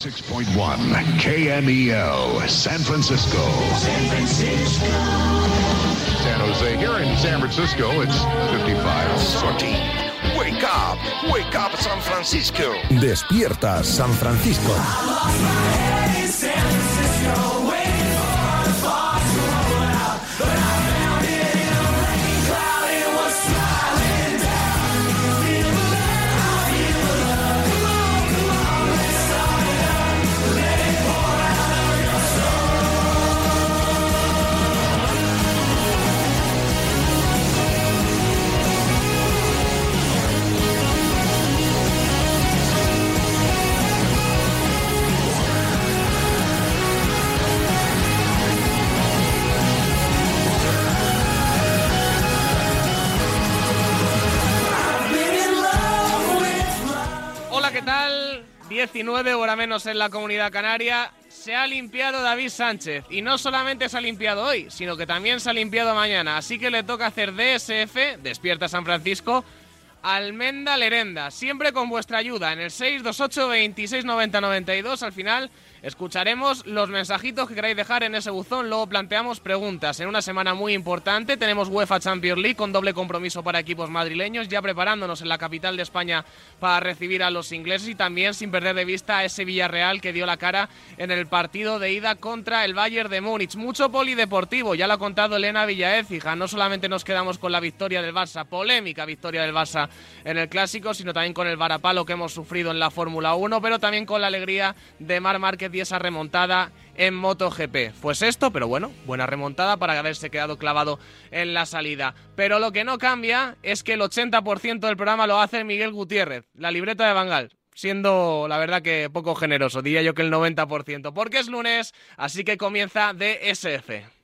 6.1 KMEL, San Francisco. San Francisco. San Jose. Here in San Francisco, it's 55. Sorty. Wake up. Wake up, San Francisco. Despierta San Francisco. ¿Qué tal? 19 hora menos en la comunidad canaria. Se ha limpiado David Sánchez. Y no solamente se ha limpiado hoy, sino que también se ha limpiado mañana. Así que le toca hacer DSF, Despierta San Francisco, Almenda Lerenda. Siempre con vuestra ayuda. En el 628 26 90 92 al final escucharemos los mensajitos que queráis dejar en ese buzón. Luego planteamos preguntas. En una semana muy importante tenemos UEFA Champions League con doble compromiso para equipos madrileños. Ya preparándonos en la capital de España para recibir a los ingleses y también sin perder de vista a ese Villarreal que dio la cara en el partido de ida contra el Bayern de Múnich. Mucho polideportivo, ya lo ha contado Elena Villaécija. No solamente nos quedamos con la victoria del Barça, polémica victoria del Barça en el Clásico, sino también con el varapalo que hemos sufrido en la Fórmula 1, pero también con la alegría de Mar Márquez y esa remontada en MotoGP. Pues esto, pero bueno, buena remontada para haberse quedado clavado en la salida. Pero lo que no cambia es que el 80% del programa lo hace Miguel Gutiérrez, la libreta de Bangal. Siendo la verdad que poco generoso, diría yo que el 90%, porque es lunes, así que comienza DSF.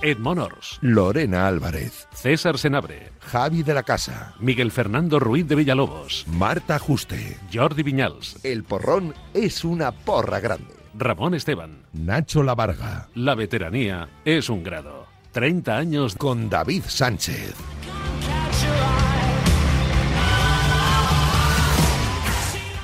Girl. Ed Monors, Lorena Álvarez, César Senabre, Javi de la Casa, Miguel Fernando Ruiz de Villalobos, Marta Juste. Jordi Viñals, El porrón es una porra grande. Ramón Esteban. Nacho Lavarga, La veteranía es un grado. 30 años con David Sánchez.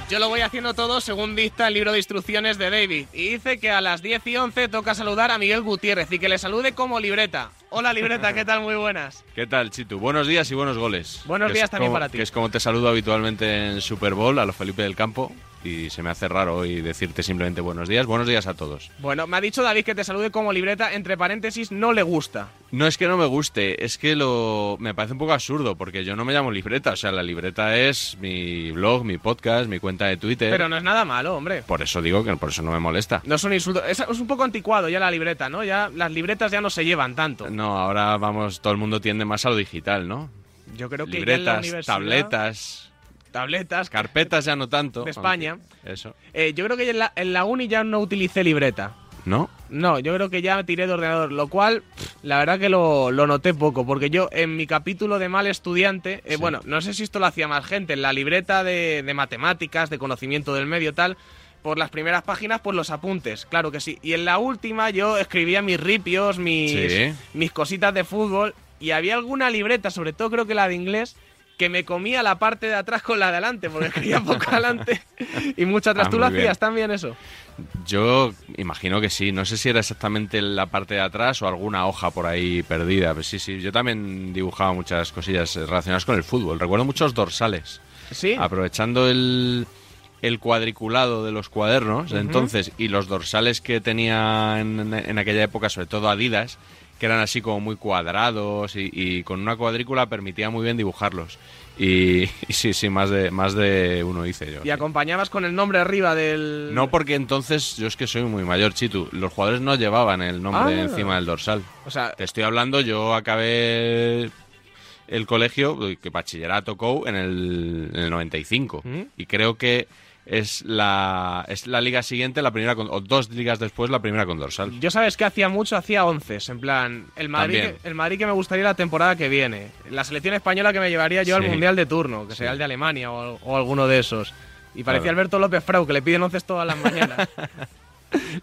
Yo lo voy haciendo todo según dicta el libro de instrucciones de David. Y dice que a las 10 y 11 toca saludar a Miguel Gutiérrez y que le salude como libreta. Hola libreta, ¿qué tal? Muy buenas. ¿Qué tal, Chitu? Buenos días y buenos goles. Buenos Que días también como- para ti. Que es como te saludo habitualmente en Super Bowl, a los Felipe del Campo, y se me hace raro hoy decirte simplemente buenos días. Buenos días a todos. Bueno, me ha dicho David que te salude como libreta, entre paréntesis, no le gusta. No es que no me guste, es que lo me parece un poco absurdo, porque yo no me llamo libreta, o sea, la libreta es mi blog, mi podcast, mi cuenta de Twitter. Pero no es nada malo, hombre. Por eso digo que por eso no me molesta. No es un insulto. Es, es un poco anticuado ya la libreta, ¿no? Ya las libretas ya no se llevan tanto. No, ahora vamos, todo el mundo tiende más a lo digital, ¿no? Yo creo que ya en la Libretas, universidad- tabletas, tabletas, carpetas ya no tanto. De España. Eso. Eh, yo creo que en la, en la uni ya no utilicé libreta. ¿No? No, yo creo que ya tiré de ordenador, lo cual, la verdad que lo, lo noté poco, porque yo en mi capítulo de mal estudiante, eh, Sí. bueno, no sé si esto lo hacía más gente, en la libreta de, de matemáticas, de conocimiento del medio, tal, por las primeras páginas, pues los apuntes, claro que sí. Y en la última yo escribía mis ripios, mis, Sí. mis cositas de fútbol, y había alguna libreta, sobre todo creo que la de inglés, que me comía la parte de atrás con la de adelante, porque escribía poco adelante y mucho atrás. Ah, ¿Tú lo bien. hacías también eso? Yo imagino que sí. No sé si era exactamente la parte de atrás o alguna hoja por ahí perdida. Pero sí, sí. Yo también dibujaba muchas cosillas relacionadas con el fútbol. Recuerdo muchos dorsales. Sí. Aprovechando el, el cuadriculado de los cuadernos de entonces y los dorsales que tenía en, en aquella época, sobre todo Adidas, que eran así como muy cuadrados y, y con una cuadrícula permitía muy bien dibujarlos. Y, y sí, sí, más de, más de uno hice yo. Y sí. acompañabas con el nombre arriba del... No porque entonces yo es que soy muy mayor, Chitu. Los jugadores no llevaban el nombre Ah. encima del dorsal. O sea, Te estoy hablando, yo acabé el colegio, que bachillerato COU, en el, en el 95. ¿Mm? Y creo que es la, es la liga siguiente, la primera con, o dos ligas después, la primera con dorsal. yo sabes que hacía mucho, hacía once. En plan, el Madrid, También. que, el Madrid que me gustaría la temporada que viene. La selección española que me llevaría yo al Sí. Mundial de turno, que sería el de Alemania o, o alguno de esos. Y parecía. Alberto López Frau, que le piden onces todas las mañanas.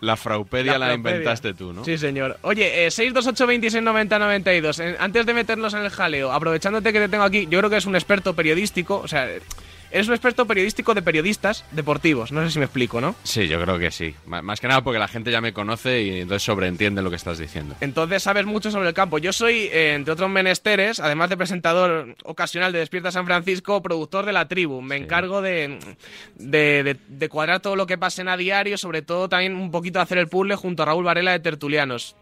La fraupedia la, inventaste tú, ¿no? Sí, señor. Oye, eh, 628 26 90 92. Eh, antes de meternos en el jaleo, aprovechándote que te tengo aquí, yo creo que es un experto periodístico, o sea, eres un experto periodístico de periodistas deportivos. No sé si me explico, ¿no? Sí, yo creo que sí. M- Más que nada porque la gente ya me conoce y entonces sobreentiende lo que estás diciendo. Entonces sabes mucho sobre el campo. Yo soy, eh, entre otros menesteres, además de presentador ocasional de Despierta San Francisco, productor de la tribu. Me encargo de, de, de- de cuadrar todo lo que pasen a diario, sobre todo también un poquito de hacer el puzzle junto a Raúl Varela de Tertulianos.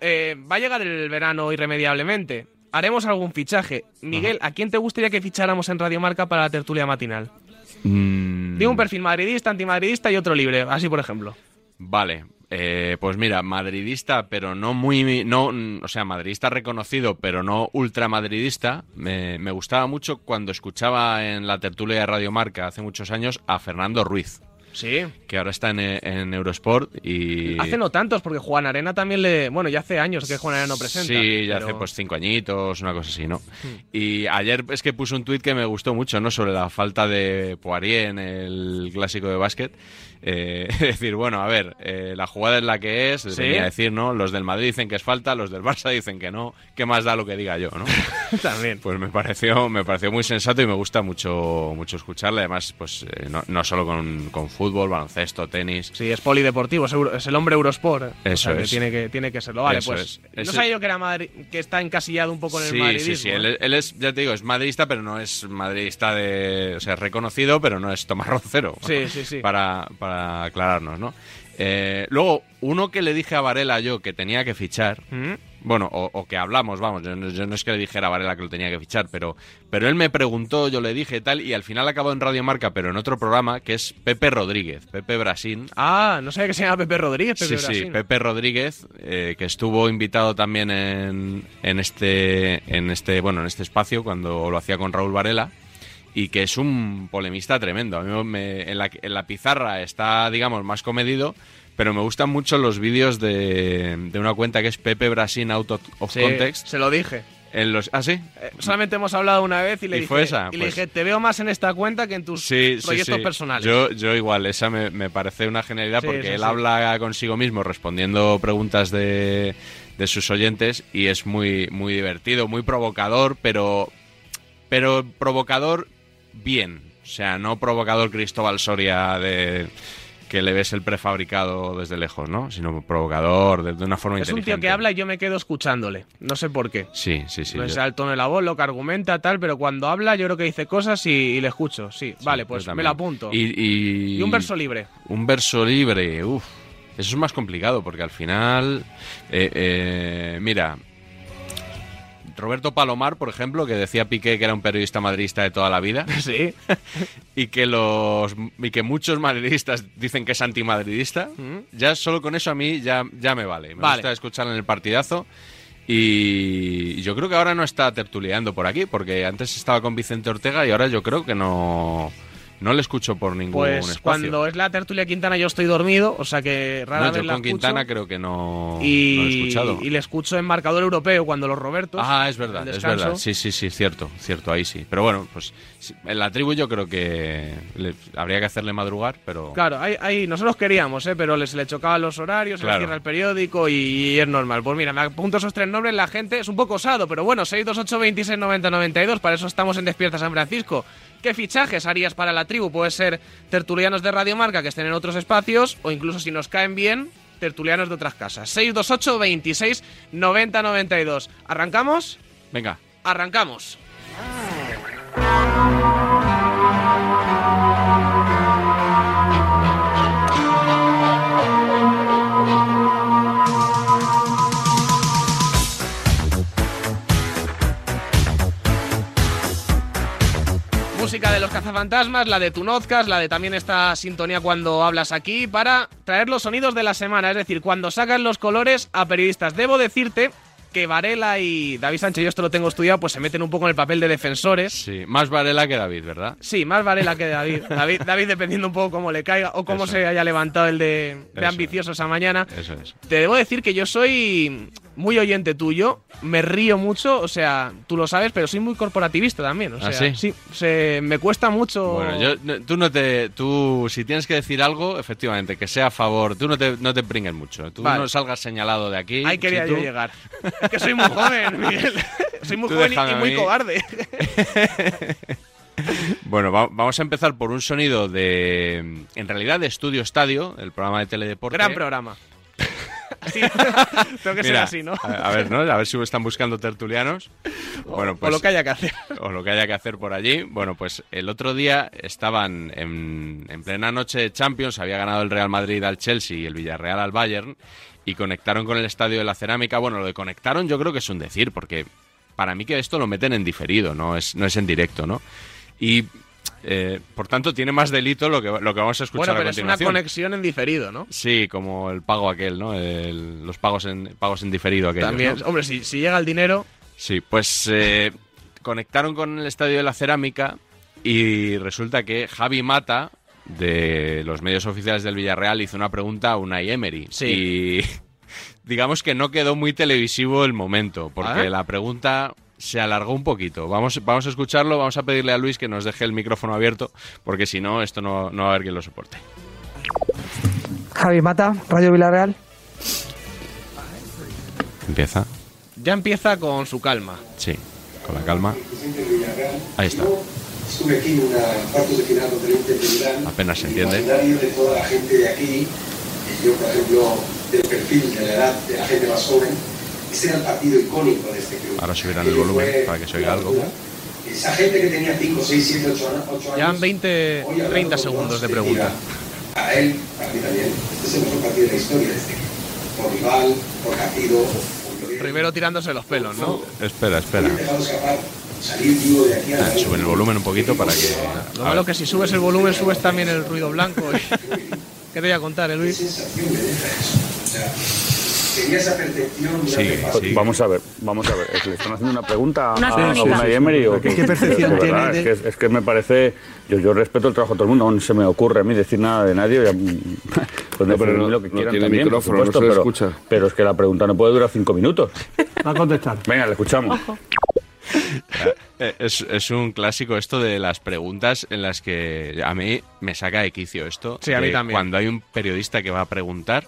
Eh, va a llegar el verano irremediablemente. Haremos algún fichaje. Miguel, ¿a quién te gustaría que ficháramos en Radio Marca para la tertulia matinal? Mm, Digo un perfil madridista, antimadridista y otro libre, así por ejemplo. Vale, eh, pues mira, madridista, pero no muy, no, o sea, madridista reconocido, pero no ultramadridista. Me, me gustaba mucho cuando escuchaba en la tertulia de Radio Marca hace muchos años a Fernando Ruiz, Sí. que ahora está en, eh, en Eurosport y Hace no tantos, porque Juan Arena también le. Bueno, ya hace años que Juan Arena no presenta. Sí, ya pero- hace pues cinco añitos, una cosa así, ¿no? Y ayer es que puso un tuit que me gustó mucho, ¿no? Sobre la falta de Poirier en el clásico de básquet. Eh, es decir, bueno, a ver, eh, la jugada es la que es, Sí. a decir, ¿no? Los del Madrid dicen que es falta, los del Barça dicen que no. ¿Qué más da lo que diga yo, no? También. Pues me pareció, me pareció muy sensato y me gusta mucho, mucho escucharle. Además, pues eh, no, no solo con, con fútbol, baloncesto, tenis. Sí, es polideportivo, es, euro- es el hombre Eurosport. Eso O sea, que es. Tiene que, tiene que serlo. Vale, Eso pues. es. No sabía yo que, era Madri- que está encasillado un poco en el Sí, madridismo. sí, sí. ¿eh? Él, él es, ya te digo, es madridista, pero no es madridista de. O sea, es reconocido, pero no es Tomás Roncero. Sí, sí, sí. Para, para aclararnos, ¿no? Eh, luego, uno que le dije a Varela yo que tenía que fichar. ¿Mm? Bueno, o, o que hablamos, vamos, yo no, yo no es que le dijera a Varela que lo tenía que fichar, pero, pero él me preguntó, yo le dije tal, y al final acabó en Radio Marca, pero en otro programa, que es Pepe Rodríguez, Pepe Brasín, Ah, no sabía que se llama Pepe Rodríguez. Pepe sí, sí, Brasín. Pepe Rodríguez, eh, que estuvo invitado también en, en este, en este, bueno, en este espacio cuando lo hacía con Raúl Varela y que es un polemista tremendo. A mí me- en, la, en la pizarra está, digamos, más comedido, pero me gustan mucho los vídeos de, de una cuenta que es Pepe Brasín Out of, Sí, Context. Se lo dije. En los, ¿Ah, sí? Eh, solamente hemos hablado una vez y le ¿Y dije, fue esa? y le Pues- dije, te veo más en esta cuenta que en tus Sí, proyectos sí. personales. Yo, yo igual, esa me, me parece una genialidad porque él habla consigo mismo respondiendo preguntas de, de sus oyentes y es muy, muy divertido, muy provocador, pero, pero provocador bien. O sea, no provocador Cristóbal Soria de que le ves el prefabricado desde lejos, ¿no? Sino provocador de, de una forma es un inteligente. tío que habla y yo me quedo escuchándole. No sé por qué. Sí, sí, sí. no yo- es el tono de la voz, lo que argumenta, tal, pero cuando habla yo creo que dice cosas y, y le escucho. Sí, vale, yo pues me lo apunto. Y, y- Y un verso libre. Un verso libre, uff. Eso es más complicado porque al final. eh, eh, mira. Roberto Palomar, por ejemplo, que decía Piqué que era un periodista madridista de toda la vida Sí. y que los y que muchos madridistas dicen que es antimadridista, ya solo con eso a mí ya, ya me vale. Me Mm. Vale. gusta escucharlo en el partidazo y yo creo que ahora no está tertuleando por aquí porque antes estaba con Vicente Ortega y ahora yo creo que no no le escucho por ningún Pues espacio. cuando es la tertulia Quintana yo estoy dormido, o sea que rara No, vez yo la con escucho. Quintana creo que no, y, no lo he escuchado. y le escucho en marcador europeo cuando los Robertos. Ah, es verdad, es verdad. Sí, sí, sí, cierto, cierto, ahí sí. Pero bueno, pues en la tribu yo creo que le- habría que hacerle madrugar, pero... Claro, ahí, ahí nosotros queríamos, ¿eh? pero les le chocaban los horarios, se le Claro. cierra el periódico y, y es normal. Pues mira, me apunto esos tres nombres, la gente es un poco osado, pero bueno, 628 26 90 92, para eso estamos en Despierta San Francisco. ¿Qué fichajes harías para la tribu? Puede ser tertulianos de Radio Marca que estén en otros espacios o incluso si nos caen bien, tertulianos de otras casas. 628 26 90 92. ¿Arrancamos? Venga, Arrancamos. Música de los cazafantasmas, la de tu Nozcas, la de también esta sintonía cuando hablas aquí, para traer los sonidos de la semana, es decir, cuando sacan los colores a periodistas. Debo decirte que Varela y David Sánchez, yo esto lo tengo estudiado, pues se meten un poco en el papel de defensores. sí, más Varela que David, ¿verdad? Sí, más Varela que David. David, David dependiendo un poco cómo le caiga o cómo Eso. se haya levantado el de, de ambicioso esa mañana. Eso es. Te debo decir que yo soy muy oyente tuyo, me río mucho, o sea, tú lo sabes, pero soy muy corporativista también. O ¿Ah, sea, sí? se- me cuesta mucho. Bueno, yo, no- tú no te, tú si tienes que decir algo, efectivamente, que sea a favor, tú no te, no te pringues mucho, tú Vale. no salgas señalado de aquí. Ahí quería si yo llegar. Es que soy muy joven, Miguel. Soy muy Tú joven y- muy cobarde. Bueno, va- vamos a empezar por un sonido de, en realidad, de Estudio Estadio, el programa de teledeporte. Gran programa. Tengo que ser así, ¿no? A, ver, ¿no? A ver si están buscando tertulianos. Bueno, o pues, lo que haya que hacer. o lo que haya que hacer por allí. Bueno, pues el otro día estaban en, en plena noche de Champions, había ganado el Real Madrid al Chelsea y el Villarreal al Bayern, y conectaron con el Estadio de la Cerámica. Bueno, lo de conectaron yo creo que es un decir, porque para mí que esto lo meten en diferido, no es, no es en directo, ¿no? Y, eh, por tanto, tiene más delito lo que, lo que vamos a escuchar Bueno, a pero es una continuación. conexión en diferido, ¿no? Sí, como el pago aquel, ¿no? El- los pagos en, pagos en diferido aquellos, También, ¿no? hombre, si, si llega el dinero, Sí, pues eh, conectaron con el Estadio de la Cerámica y resulta que Javi Mata, de los medios oficiales del Villarreal, hizo una pregunta a Unai Emery. Sí. Y digamos que no quedó muy televisivo el momento, porque ¿Ah? la pregunta se alargó un poquito. Vamos, vamos a escucharlo, vamos a pedirle a Luis que nos deje el micrófono abierto, porque si no, esto no, no va a haber quien lo soporte. Javi Mata, Radio Villarreal. Empieza. ya empieza con su calma. Sí, con la calma. Ahí está. Estuve aquí en una de final. Apenas se El entiende. imaginario de toda la gente de aquí, y yo, por ejemplo, del perfil de la edad de la gente más joven, ese era el partido icónico de este club. Ahora subirán el volumen para que se oiga algo. Esa gente que tenía 5, 6, 7, 8, años. Llevan 20, hoy hablando 30 con segundos de pregunta. Para él, para mí también, este es el mejor partido de la historia de este equipo. Por rival, por partido, por. Primero tirándose los pelos, ¿no? Espera, espera. Salir vivo de aquí a Ah, Suben el volumen un poquito para que... Lo a malo que si subes el volumen, subes también el ruido blanco. ¿Qué te voy a contar, eh, ¿Qué Luis? sensación me deja eso? O sea, tenía esa percepción de Sí, sí. Vamos a ver, vamos a ver. ¿es- ¿Le están haciendo una pregunta Una a, a crónica. Unai Emery o ¿Qué percepción De verdad, tiene de- Es que, es que me parece... Yo, yo respeto el trabajo de todo el mundo, no se me ocurre a mí decir nada de nadie. ya, mm, Pueden pero no- lo que no quieran tiene también, por micrófono, no supuesto, se le pero, escucha. pero es que la pregunta no puede durar cinco minutos. Va a contestar. Venga, le escuchamos. Eh, Es, es un clásico esto de las preguntas en las que a mí me saca de quicio esto. Sí, a mí también. Cuando hay un periodista que va a preguntar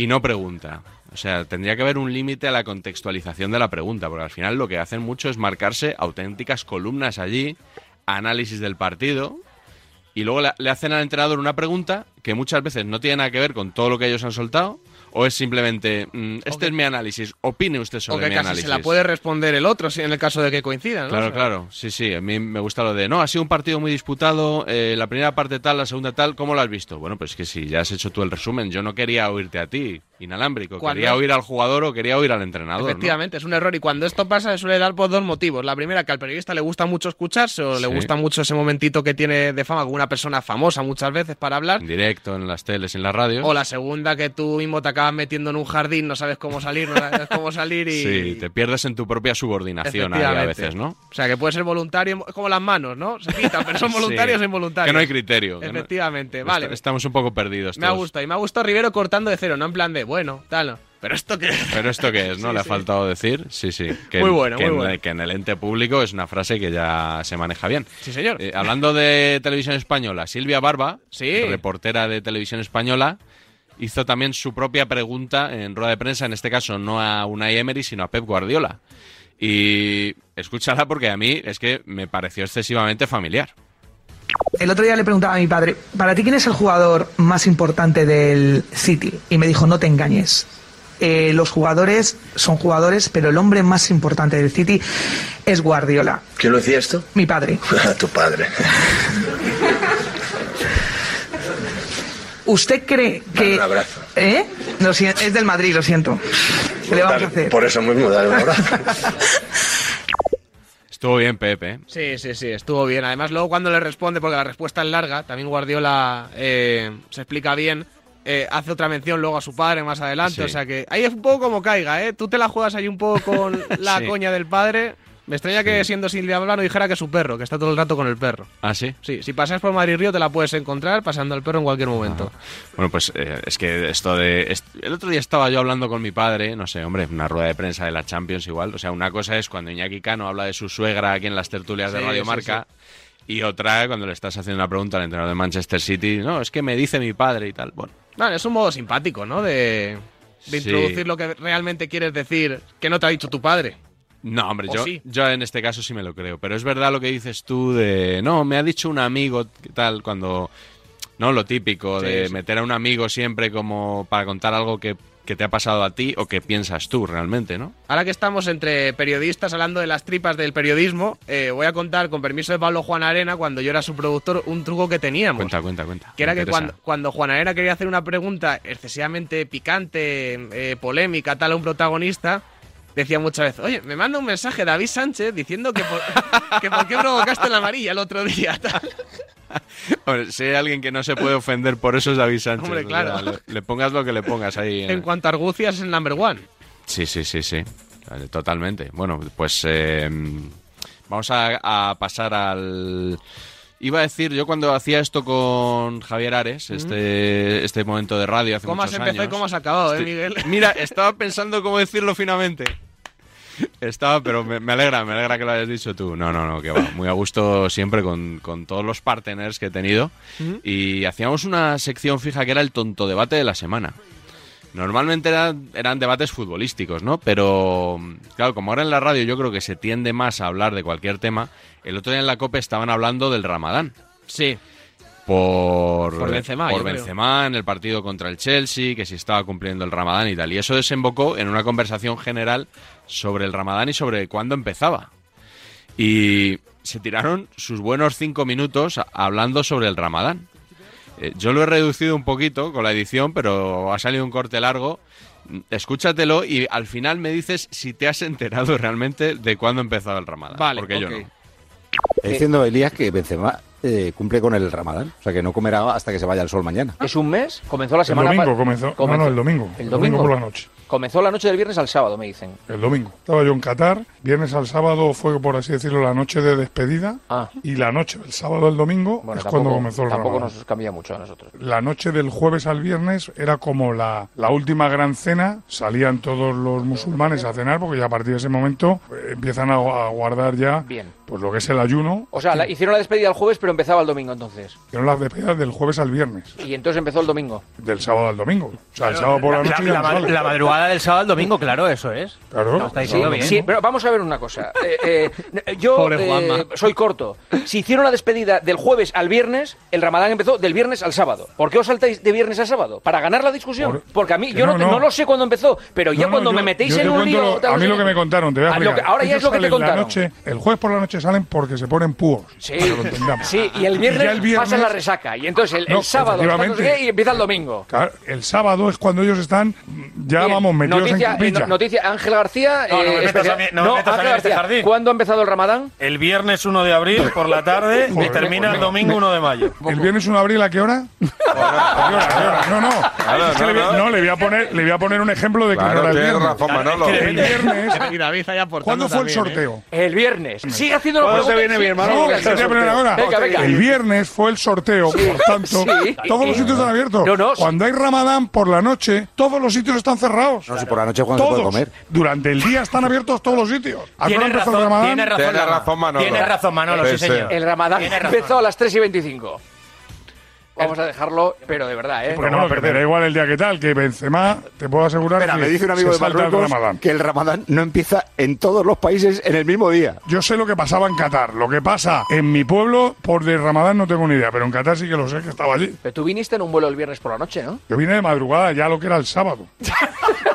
y no pregunta. O sea, tendría que haber un límite a la contextualización de la pregunta, porque al final lo que hacen mucho es marcarse auténticas columnas allí, análisis del partido, y luego le, hacen al entrenador una pregunta que muchas veces no tiene nada que ver con todo lo que ellos han soltado, o es simplemente, mm, este es mi análisis, opine usted sobre que mi casi análisis. se la puede responder el otro, si en el caso de que coincidan, ¿no? Claro, O sea, claro, sí, sí, a mí me gusta lo de, no, ha sido un partido muy disputado, eh, la primera parte tal, la segunda tal, ¿cómo lo has visto? Bueno, pues que si ya has hecho tú el resumen, yo no quería oírte a ti, inalámbrico, quería oír al jugador o quería oír al entrenador. ¿no? Efectivamente, es un error. Y cuando esto pasa, se suele dar por dos motivos. La primera, que al periodista le gusta mucho escucharse o le Sí. gusta mucho ese momentito que tiene de fama con una persona famosa muchas veces para hablar. En directo, en las teles, en la radio. O la segunda, que tú mismo te acabas metiendo en un jardín, no sabes cómo salir, no sabes cómo salir y. Sí, te pierdes en tu propia subordinación ahí a veces, ¿no? O sea, que puede ser voluntario, es como las manos, ¿no? Se quitan, pero son Sí. voluntarios o involuntarios. Que no hay criterio. no- Efectivamente, vale. Est- Estamos un poco perdidos Me ha todos. gustado. Y me ha gustado Rivero cortando de cero, no en plan de, bueno, tal, no. Pero esto que. Pero esto qué es, ¿no? Sí, Le ha sí. faltado decir. Sí, sí. Que, Muy bueno, que muy en, bueno. que en el ente público es una frase que ya se maneja bien. Sí, señor. Eh, hablando de televisión española, Silvia Barba, Sí. reportera de televisión española, hizo también su propia pregunta en rueda de prensa, en este caso no a Unai Emery, sino a Pep Guardiola. Y escúchala porque a mí es que me pareció excesivamente familiar. El otro día le preguntaba a mi padre, ¿para ti quién es el jugador más importante del City? Y me dijo, no te engañes. Eh, los jugadores son jugadores, pero el hombre más importante del City es Guardiola, ¿Quién lo decía esto? mi padre. tu padre. ¿Usted cree que... un abrazo. ¿Eh? Es del Madrid, lo siento. ¿Qué le vamos a hacer? Por eso mismo, dale un abrazo. Estuvo bien, Pepe. ¿eh? Sí, sí, sí, estuvo bien. Además, luego cuando le responde, porque la respuesta es larga, también Guardiola eh, se explica bien, eh, hace otra mención luego a su padre más adelante. Sí. O sea que ahí es un poco como caiga, ¿eh? Tú te la juegas ahí un poco con la Sí. coña del padre. Me extraña que siendo Silvia Plano dijera que es su perro, que está todo el rato con el perro. ¿Ah, sí? Sí, si pasas por Madrid Río te la puedes encontrar pasando al perro en cualquier momento. Bueno, pues eh, es que esto de... est- el otro día estaba yo hablando con mi padre, no sé, hombre, una rueda de prensa de la Champions igual. O sea, una cosa es cuando Iñaki Cano habla de su suegra aquí en las tertulias de Radio sí, Marca. Y otra cuando le estás haciendo una pregunta al entrenador de Manchester City. No, es que me dice mi padre y tal. Bueno, Vale, es un modo simpático, ¿no? De, de introducir lo que realmente quieres decir que no te ha dicho tu padre. No, hombre, ¿O yo, sí? yo en este caso sí me lo creo. Pero es verdad lo que dices tú de. No, me ha dicho un amigo, ¿qué tal? Cuando. No, lo típico Sí, de sí. meter a un amigo siempre como para contar algo que, que te ha pasado a ti o que piensas tú realmente, ¿no? Ahora que estamos entre periodistas hablando de las tripas del periodismo, eh, voy a contar, con permiso de Pablo Juan Arena, cuando yo era su productor, un truco que teníamos. Cuenta, cuenta, cuenta. Que era que cuando, cuando Juan Arena quería hacer una pregunta excesivamente picante, eh, polémica, tal a un protagonista, decía muchas veces, oye, me manda un mensaje David Sánchez diciendo que por, que por qué provocaste la amarilla el otro día. tal. Hombre, si hay alguien que no se puede ofender por eso es David Sánchez. Hombre, o claro. sea, le, le pongas lo que le pongas ahí. En cuanto a argucias, es el number one. Sí, sí, sí, sí. Totalmente. Bueno, pues eh, vamos a, a pasar al... Iba a decir, yo cuando hacía esto con Javier Ares, este, este momento de radio hace ¿Cómo has empezado y cómo has acabado, eh, Estoy- Miguel? Mira, estaba pensando cómo decirlo finamente. Estaba, pero me, me alegra, me alegra que lo hayas dicho tú. No, no, no, que va. Muy a gusto siempre con, con todos los partners que he tenido. Y hacíamos una sección fija que era el tonto debate de la semana. Normalmente eran, eran debates futbolísticos, ¿no? Pero, claro, como ahora en la radio yo creo que se tiende más a hablar de cualquier tema, el otro día en la COPE estaban hablando del Ramadán. Sí. Por, Por Benzema, por. Benzema en el partido contra el Chelsea, que si estaba cumpliendo el Ramadán y tal. Y eso desembocó en una conversación general sobre el Ramadán y sobre cuándo empezaba. Y se tiraron sus buenos cinco minutos hablando sobre el Ramadán. Eh, yo lo he reducido un poquito con la edición, pero ha salido un corte largo. Mm, Escúchatelo y al final me dices si te has enterado realmente de cuándo ha empezado el Ramadán. Vale, porque yo no. Está diciendo Elías que Benzema eh, cumple con el Ramadán, o sea que no comerá hasta que se vaya el sol mañana. ¿Es un mes? Comenzó la El semana domingo pa- comenzó. No, no, el domingo. ¿El El domingo? domingo por la noche. Comenzó la noche del viernes al sábado, me dicen. El domingo. Estaba yo en Qatar. Viernes al sábado fue, por así decirlo, la noche de despedida. Ah. Y la noche del sábado al domingo Bueno, es tampoco, cuando comenzó el tampoco Ramadán. nos cambia mucho a nosotros. La noche del jueves al viernes era como la, la última gran cena. Salían todos los musulmanes a cenar porque ya a partir de ese momento eh, empiezan a, a guardar ya Bien. Pues lo que es el ayuno. O sea, la- hicieron la despedida el jueves, pero empezaba el domingo entonces. Hicieron las despedidas del jueves al viernes. Y entonces empezó el domingo. Del sábado al domingo. O sea, el sábado por la noche no la madrugada del sábado al domingo, claro, eso es. Claro. Lo está diciendo Sí, bien. sí, pero vamos a ver una cosa. Eh, eh, yo Pobre eh, soy corto. Si hicieron la despedida del jueves al viernes, el ramadán empezó del viernes al sábado. ¿Por qué os saltáis de viernes a sábado? ¿Para ganar la discusión? Por- Porque a mí, yo no, no, no. no lo sé cuándo empezó, pero ya No, no, cuando yo- me metéis en un lío... a no mí lo que me contaron, te voy a lo explicar. que- ahora ya es lo que te contaron. noche, el jueves por la noche salen porque se ponen púos. Sí, sí, y el viernes, ya el viernes- pasa la resaca. Y entonces el, el No, sábado no y empieza el domingo. Claro, el sábado es cuando ellos están ya Bien, vamos metidos noticia, en capilla. eh, no- noticia, Ángel García. No, no me eh, metas a mí- no me metas a mí Ángel en este García, jardín. ¿Cuándo ha empezado el ramadán? El viernes 1 de abril por la tarde y termina el domingo 1 de mayo. ¿El viernes 1 de abril a qué hora? ¿A qué hora? ¿A qué hora? No, no. Es que le voy- no, le voy a poner, le voy a poner un ejemplo de que no Claro, era el tienes viernes. razón, Manolo. El viernes. Y ¿Cuándo fue el ¿eh? sorteo? El viernes. Sigue haciendo ¿Cuándo te viene que ahora. Venga, venga. El viernes fue el sorteo, por tanto, sí. todos los sitios están abiertos. No, no, sí. Cuando hay Ramadán por la noche, todos los sitios están cerrados. No, si por la noche cuando se puede comer. Durante el día están abiertos todos los sitios. ¿A qué hora Tienes empezó el razón, Manolo. Tienes razón, Manolo, sí, señor. El ramadán empezó a las 3 y 25. Vamos a dejarlo, pero de verdad, ¿eh? Porque no, da igual el día que tal, que Benzema, te puedo asegurar Espera, que me dice un amigo de salta el Marruecos Ramadán. que el Ramadán no empieza en todos los países en el mismo día. Yo sé lo que pasaba en Qatar. Lo que pasa en mi pueblo, por de Ramadán no tengo ni idea, pero en Qatar sí que lo sé, que estaba allí. Pero tú viniste en un vuelo el viernes por la noche, ¿no? Yo vine de madrugada, ya lo que era el sábado.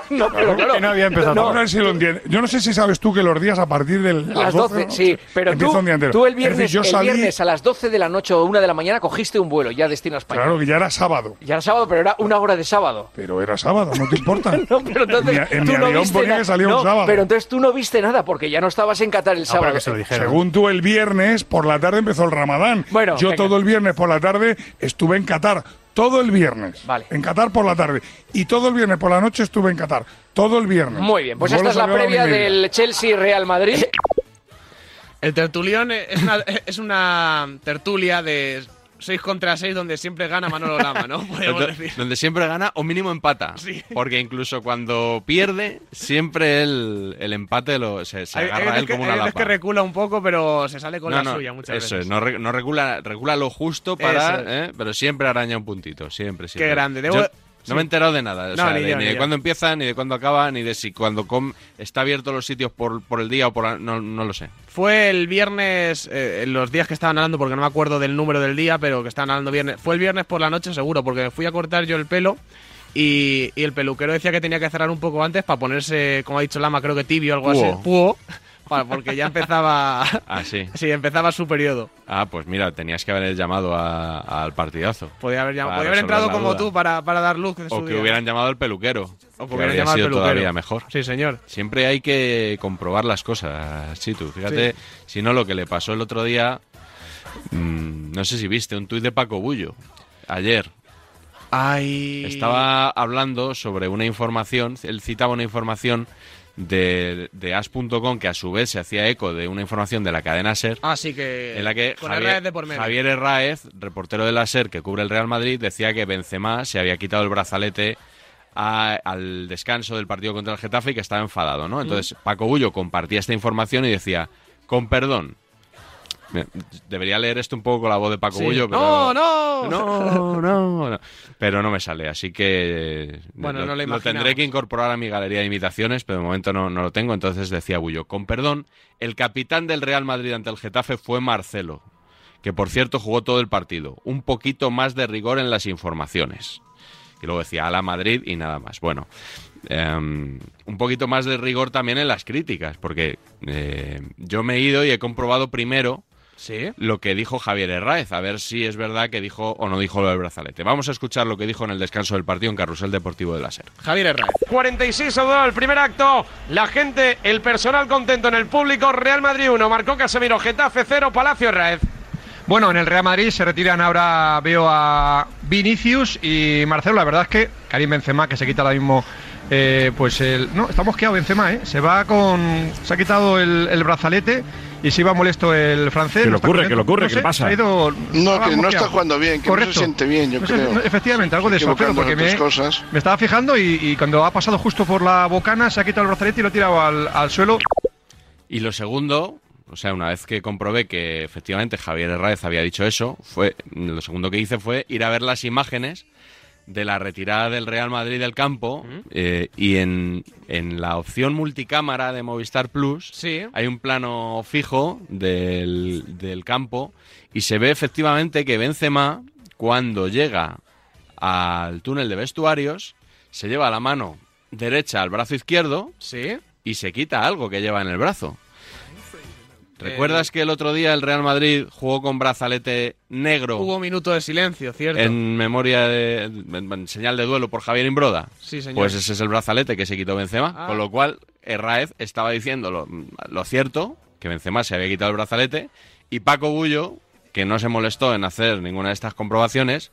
No, pero claro. Que no había empezado. No, sé si lo entiende. Yo no sé si sabes tú que los días a partir de Las 12, ¿no? sí, pero tú, un día entero. tú el Es viernes, decir, yo el salí, viernes a las 12 de la noche o 1 de la mañana cogiste un vuelo ya destino España. claro que ya era sábado, Ya era sábado, pero era una hora de sábado. pero era sábado, no te importa. No, pero entonces En mi- en tú mi no ponía que salía un sábado. Pero entonces tú no viste nada porque ya no estabas en Qatar el sábado. se lo. Según tú, el viernes por la tarde empezó el Ramadán. Bueno, yo venga. todo el viernes por la tarde estuve en Qatar. Todo el viernes. Vale. En Qatar por la tarde. Y todo el viernes por la noche estuve en Qatar. Todo el viernes. Muy bien, pues esta es la previa del Chelsea Real Madrid. El tertulión es una, es una tertulia de 6 contra 6 donde siempre gana Manolo Lama, ¿no? Donde, decir. donde siempre gana o mínimo empata. Sí. Porque incluso cuando pierde, siempre el, el empate lo, se, se Hay, hay agarra a veces él como hay una lapa. que recula un poco, pero se sale con No, la no, suya muchas eso veces. es, no, re- no regula, regula lo justo para, Eso es. ¿eh? pero siempre araña un puntito, siempre, siempre. grande, debo- Yo sí. no me he enterado de nada, o No, sea, ni de, yo, ni ni de cuándo empieza, ni de cuándo acaba, ni de si cuando com- está abierto los sitios por, por el día o por la- no, no lo sé. Fue el viernes, eh, los días que estaban hablando, porque no me acuerdo del número del día, pero que estaban hablando viernes. Fue el viernes por la noche seguro, porque fui a cortar yo el pelo y, y el peluquero decía que tenía que cerrar un poco antes para ponerse, como ha dicho Lama, creo que tibio o algo Púo. así. Púo. Para- porque ya empezaba. Ah, sí. sí, empezaba su periodo. Ah, pues mira, tenías que haber llamado a- al partidazo. Podía haber, llamado- podía haber entrado como duda. tú para, para dar luz. en O su que día. hubieran llamado al peluquero. O que que hubieran llamado al sido peluquero. todavía mejor. Sí, señor. Siempre hay que comprobar las cosas, Chitu. Fíjate, Sí. si no, lo que le pasó el otro día. mm, no sé si viste un tuit de Paco Bullo. Ayer. Ay. Estaba hablando sobre una información. Él citaba una información de, de as.com que a su vez se hacía eco de una información de la cadena SER. Así que. En la que con Javier, de por medio. Javier Herráez, reportero de la SER que cubre el Real Madrid, decía que Benzema se había quitado el brazalete a- al descanso del partido contra el Getafe y que estaba enfadado, ¿no? Entonces Paco Bullo compartía esta información y decía, con perdón. Debería leer esto un poco con la voz de Paco Sí. Bullo, pero... ¡No, no! No, no, no. Pero no me sale, así que Bueno, lo, no lo lo tendré que incorporar a mi galería de imitaciones, pero de momento no, no lo tengo. Entonces decía Bullo, con perdón, el capitán del Real Madrid ante el Getafe fue Marcelo, que por cierto jugó todo el partido. Un poquito más de rigor en las informaciones. Y luego decía, a la Madrid y nada más. Bueno, em, un poquito más de rigor también en las críticas, porque eh, yo me he ido y he comprobado primero Sí. lo que dijo Javier Herráez, a ver si es verdad que dijo o no dijo lo del brazalete. Vamos a escuchar lo que dijo en el descanso del partido en Carrusel Deportivo de la SER. Javier Herrera. 46 saludado el primer acto. La gente, el personal contento en el público. Real Madrid 1, marcó Casemiro, Getafe 0, Palacio Raez. Bueno, en el Real Madrid se retiran ahora, veo a Vinicius y Marcelo. La verdad es que Karim Benzema, que se quita ahora mismo, eh, pues el... No, está mosqueado Benzema, ¿eh? Se va con... Se ha quitado el, el brazalete y se iba molesto el francés. ¿Qué le no está ocurre? ¿Qué le ocurre? No ¿Qué sé, le pasa? se ha ido- No, que no está jugando bien, que no se Correcto. siente bien, yo No sé, creo. efectivamente, algo de eso. Porque me, cosas. me estaba fijando y, y cuando ha pasado justo por la bocana se ha quitado el brazalete y lo ha tirado al, al suelo. Y lo segundo, o sea, una vez que comprobé que efectivamente Javier Herráez había dicho eso, fue lo segundo que hice fue ir a ver las imágenes de la retirada del Real Madrid del campo eh, y en, en la opción multicámara de Movistar Plus Sí. hay un plano fijo del, del campo y se ve efectivamente que Benzema cuando llega al túnel de vestuarios se lleva la mano derecha al brazo izquierdo Sí. y se quita algo que lleva en el brazo. Eh, ¿Recuerdas que el otro día el Real Madrid jugó con brazalete negro Hubo minuto de silencio, ¿cierto? en memoria de en- en señal de duelo por Javier Imbroda? Sí, señor. Pues ese es el brazalete que se quitó Benzema, Ah. con lo cual Herráez estaba diciendo lo, lo cierto, que Benzema se había quitado el brazalete y Paco Bullo, que no se molestó en hacer ninguna de estas comprobaciones,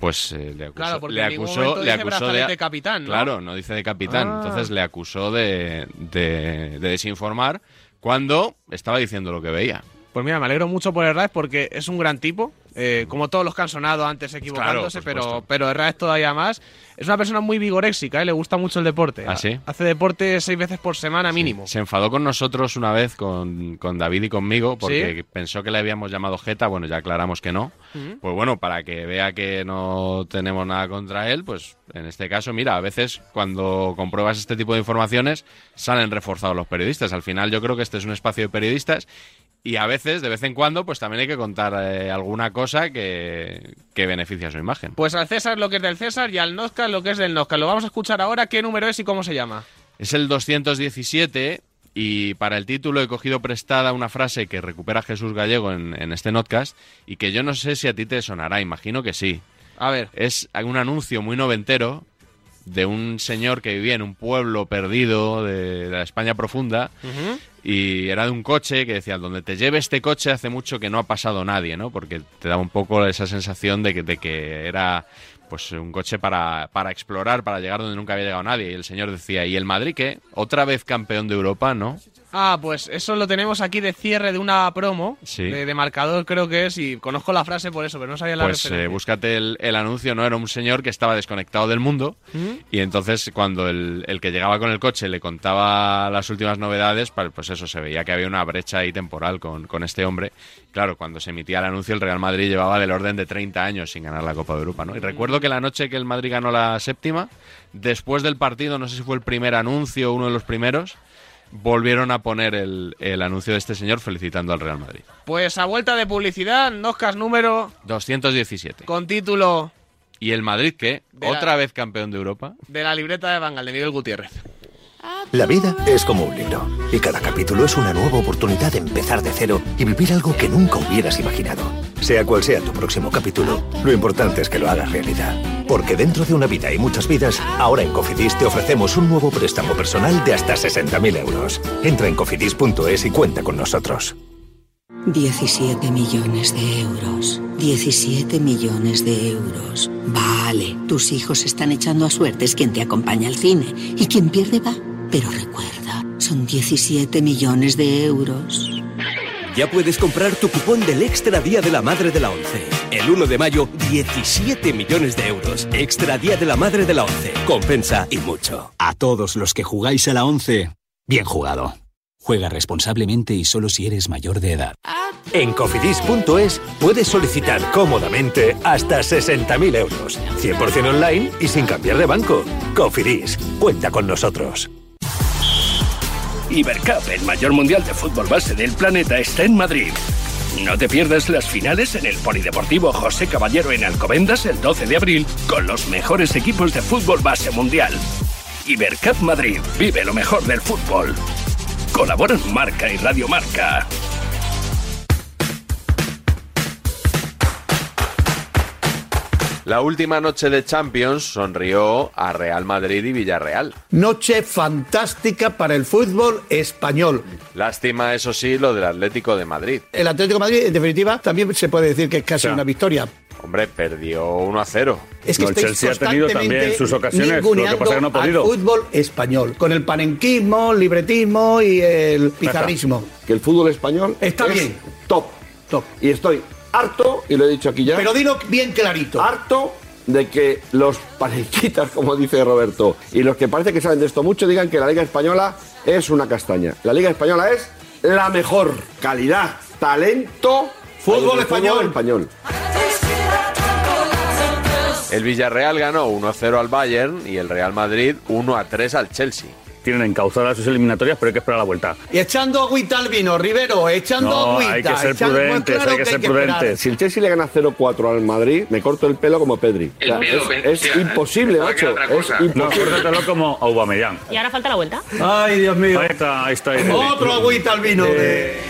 pues eh, le acusó, Claro, porque le acusó, dice de capitán, ¿no? Claro, no dice de capitán, Ah. entonces le acusó de, de- de desinformar cuando estaba diciendo lo que veía. Pues mira, me alegro mucho por Herrera porque es un gran tipo. Eh, como todos los que han sonado antes equivocándose, pero, pero Herrera es todavía más. Es una persona muy vigoréxica, ¿eh? le gusta mucho el deporte. ¿Ah, sí? Hace deporte seis veces por semana mínimo. Se enfadó con nosotros una vez, con, con David y conmigo, porque pensó que le habíamos llamado Jeta. Bueno, ya aclaramos que no. Pues bueno, para que vea que no tenemos nada contra él, pues en este caso, mira, a veces cuando compruebas este tipo de informaciones salen reforzados los periodistas. Al final yo creo que este es un espacio de periodistas y a veces, de vez en cuando, pues también hay que contar eh, alguna cosa que, que beneficie a su imagen. Pues al César lo que es del César y al Nozca lo que es del Nozca. Lo vamos a escuchar ahora. ¿Qué número es y cómo se llama? Es el 217 y para el título he cogido prestada una frase que recupera Jesús Gallego en, en este notcast y que yo no sé si a ti te sonará, imagino que sí. A ver. Es un anuncio muy noventero de un señor que vivía en un pueblo perdido de, de la España profunda y era de un coche que decía, donde te lleve este coche hace mucho que no ha pasado nadie, ¿no? Porque te daba un poco esa sensación de que, de que era pues un coche para, para explorar, para llegar donde nunca había llegado nadie. Y el señor decía, ¿y el Madrid qué? ¿Otra vez campeón de Europa? ¿No? Ah, pues eso lo tenemos aquí de cierre de una promo, Sí. de, de marcador creo que es, y conozco la frase por eso, pero no sabía la Pues eh, búscate el, el anuncio, ¿no? Era un señor que estaba desconectado del mundo ¿Mm? y entonces cuando el, el que llegaba con el coche le contaba las últimas novedades, pues eso, se veía que había una brecha ahí temporal con, con este hombre. Claro, cuando se emitía el anuncio el Real Madrid llevaba del orden de 30 años sin ganar la Copa de Europa, ¿no? Y recuerdo que la noche que el Madrid ganó la séptima, después del partido, no sé si fue el primer anuncio o uno de los primeros, volvieron a poner el, el anuncio de este señor felicitando al Real Madrid. Pues a vuelta de publicidad, Noscas número 217. con título ¿Y el Madrid la- ¿Otra vez campeón de Europa? de la libreta de Bangal, de Miguel Gutiérrez. La vida es como un libro y cada capítulo es una nueva oportunidad de empezar de cero y vivir algo que nunca hubieras imaginado. Sea cual sea tu próximo capítulo, lo importante es que lo hagas realidad. Porque dentro de una vida y muchas vidas, ahora en Cofidis te ofrecemos un nuevo préstamo personal de hasta 60.000 euros. Entra en cofidis.es y cuenta con nosotros. 17 millones de euros. 17 millones de euros. Vale, tus hijos están echando a suertes quien te acompaña al cine. Y quien pierde va. Pero recuerda, son 17 millones de euros. Ya puedes comprar tu cupón del Extra Día de la Madre de la ONCE. El 1 de mayo, 17 millones de euros. Extra Día de la Madre de la ONCE. Compensa y mucho. A todos los que jugáis a la 11, bien jugado. Juega responsablemente y solo si eres mayor de edad. En cofidis.es puedes solicitar cómodamente hasta 60.000 euros. 100% online y sin cambiar de banco. Cofidis, cuenta con nosotros. Ibercup, el mayor mundial de fútbol base del planeta, está en Madrid. No te pierdas las finales en el Polideportivo José Caballero en Alcobendas el 12 de abril con los mejores equipos de fútbol base mundial. Ibercup Madrid, vive lo mejor del fútbol. Colaboran Marca y Radio Marca. La última noche de Champions sonrió a Real Madrid y Villarreal. Noche fantástica para el fútbol español. Lástima, eso sí, lo del Atlético de Madrid. El Atlético de Madrid, en definitiva, también se puede decir que es casi una victoria. Hombre, perdió 1 a 0. Es que No, el Chelsea ha tenido también sus ocasiones, lo que pasa es que no ha podido. al fútbol español, con el panenquismo, el libretismo y el pizarrismo. Que el fútbol español Está es bien. top. Top. Y estoy harto, y lo he dicho aquí ya. Pero dilo bien clarito. Harto de que los parejitas, como dice Roberto, y los que parece que saben de esto mucho, digan que la Liga Española es una castaña. La Liga Española es la mejor calidad, talento, Fútbol español. español. El Villarreal ganó 1 a 0 al Bayern y el Real Madrid 1 a 3 al Chelsea. Tienen encauzadas sus eliminatorias, pero hay que esperar la vuelta. Y echando agüita al vino, Rivero, echando No, agüita. hay que ser prudentes, claro hay que ser prudentes. Si el Chelsea le gana 0-4 al Madrid, me corto el pelo como Pedri. O sea, El pelo, es, hostia, imposible, macho. Es. No, imposible. córtatelo como Aubameyang. ¿Y ahora falta la vuelta? Ay, Dios mío. Ahí está, ahí está. ahí está. Otro agüita al vino. Eh,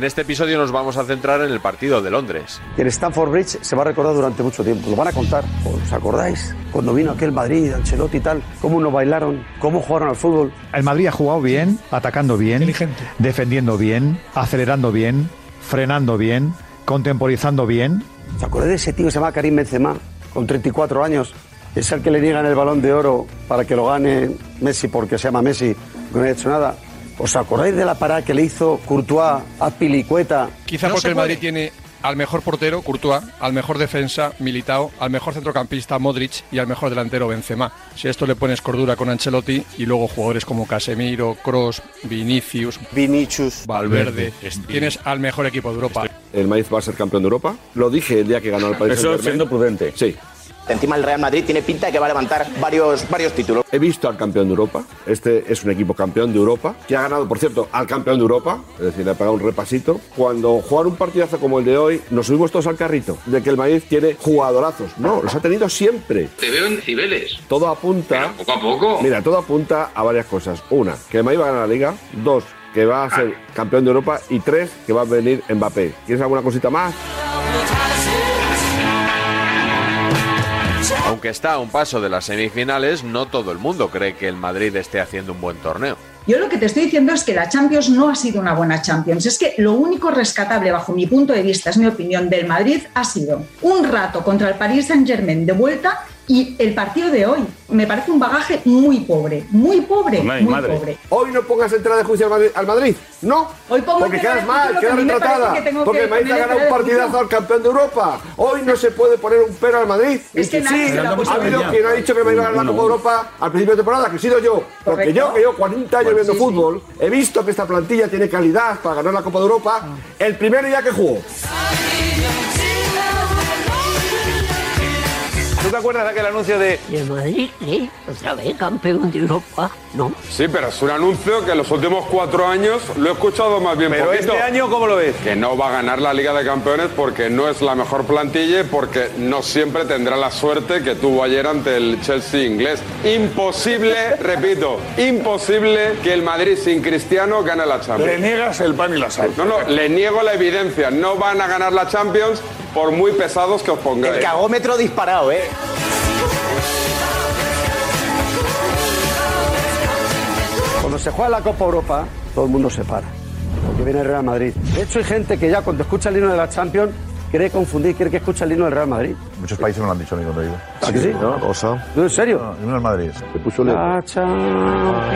En este episodio nos vamos a centrar en el partido de Londres. En Stamford Bridge se va a recordar durante mucho tiempo. Lo van a contar. ¿Os acordáis? Cuando vino aquel Madrid, Ancelotti y tal, cómo nos bailaron, cómo jugaron al fútbol. El Madrid ha jugado bien, atacando bien, defendiendo bien, acelerando bien, frenando bien, contemporizando bien. ¿Os acordáis de ese tío que se llama Karim Benzema, con 34 años? Es el que le niegan el balón de oro para que lo gane Messi porque se llama Messi, que no ha hecho nada. ¿Os acordáis de la parada que le hizo Courtois a Pilicueta? Quizá porque el Madrid tiene al mejor portero, Courtois, al mejor defensa, Militao, al mejor centrocampista, Modric, y al mejor delantero, Benzema. Si a esto le pones cordura con Ancelotti y luego jugadores como Casemiro, Cross, Vinicius, Vinicius, Valverde, tienes al mejor equipo de Europa. El Madrid va a ser campeón de Europa. Lo dije el día que ganó el Paris Eso siendo prudente. Sí. Encima el Real Madrid tiene pinta de que va a levantar varios, varios títulos. He visto al campeón de Europa. Este es un equipo campeón de Europa que ha ganado, por cierto, al campeón de Europa. Es decir, le ha pegado un repasito. Cuando jugar un partidazo como el de hoy, nos subimos todos al carrito de que el Madrid tiene jugadorazos. No, los ha tenido siempre. Te veo en Cibeles. Todo apunta. poco a poco. Mira, todo apunta a varias cosas. Una, que el Madrid va a ganar la liga. Dos, que va a ser campeón de Europa. Y tres, que va a venir Mbappé. ¿Quieres alguna cosita más? Aunque está a un paso de las semifinales, no todo el mundo cree que el Madrid esté haciendo un buen torneo. Yo lo que te estoy diciendo es que la Champions no ha sido una buena Champions. Es que lo único rescatable, bajo mi punto de vista, es mi opinión, del Madrid ha sido un rato contra el Paris Saint-Germain de vuelta Y el partido de hoy me parece un bagaje muy pobre, muy pobre, muy madre. pobre. Hoy no pongas entrada de juicio al Madrid, al Madrid. No. Hoy pongo porque quedas mal, quedas retratada. que Porque que el Madrid ha ganado un partidazo al campeón de Europa. Hoy no se puede poner un pero al Madrid. Es Y que sí, se ha habido quien ha dicho que me iba a ganar la Copa de Europa al principio de temporada, que he sido yo. Porque Correcto. yo, que llevo 40 años Bueno, viendo sí, fútbol, he visto que esta plantilla tiene calidad para ganar la Copa de Europa el primer día que jugó. Te acuerdas de aquel anuncio de ¿Y el Madrid qué? ¿Otra vez campeón de Europa? No. Sí, pero es un anuncio que en los últimos cuatro años lo he escuchado más bien Pero poquito. este año, ¿cómo lo ves? Que no va a ganar la Liga de Campeones porque no es la mejor plantilla y porque no siempre tendrá la suerte que tuvo ayer ante el Chelsea inglés. Imposible, repito, imposible que el Madrid sin Cristiano gane la Champions. Le niegas el pan y la sal. No, no, le niego la evidencia. No van a ganar la Champions por muy pesados que os pongáis. El cagómetro disparado, ¿eh? Cuando se juega la Copa Europa, todo el mundo se para. Porque viene el Real Madrid. De hecho, hay gente que ya cuando escucha el himno de la Champions quiere confundir, quiere que escuche el himno del Real Madrid. Muchos países me lo han dicho a mí cuando digo. ¿Ah, que sí? ¿No? Osa. ¿No, ¿En serio? No, no el Madrid. Se puso La Champions,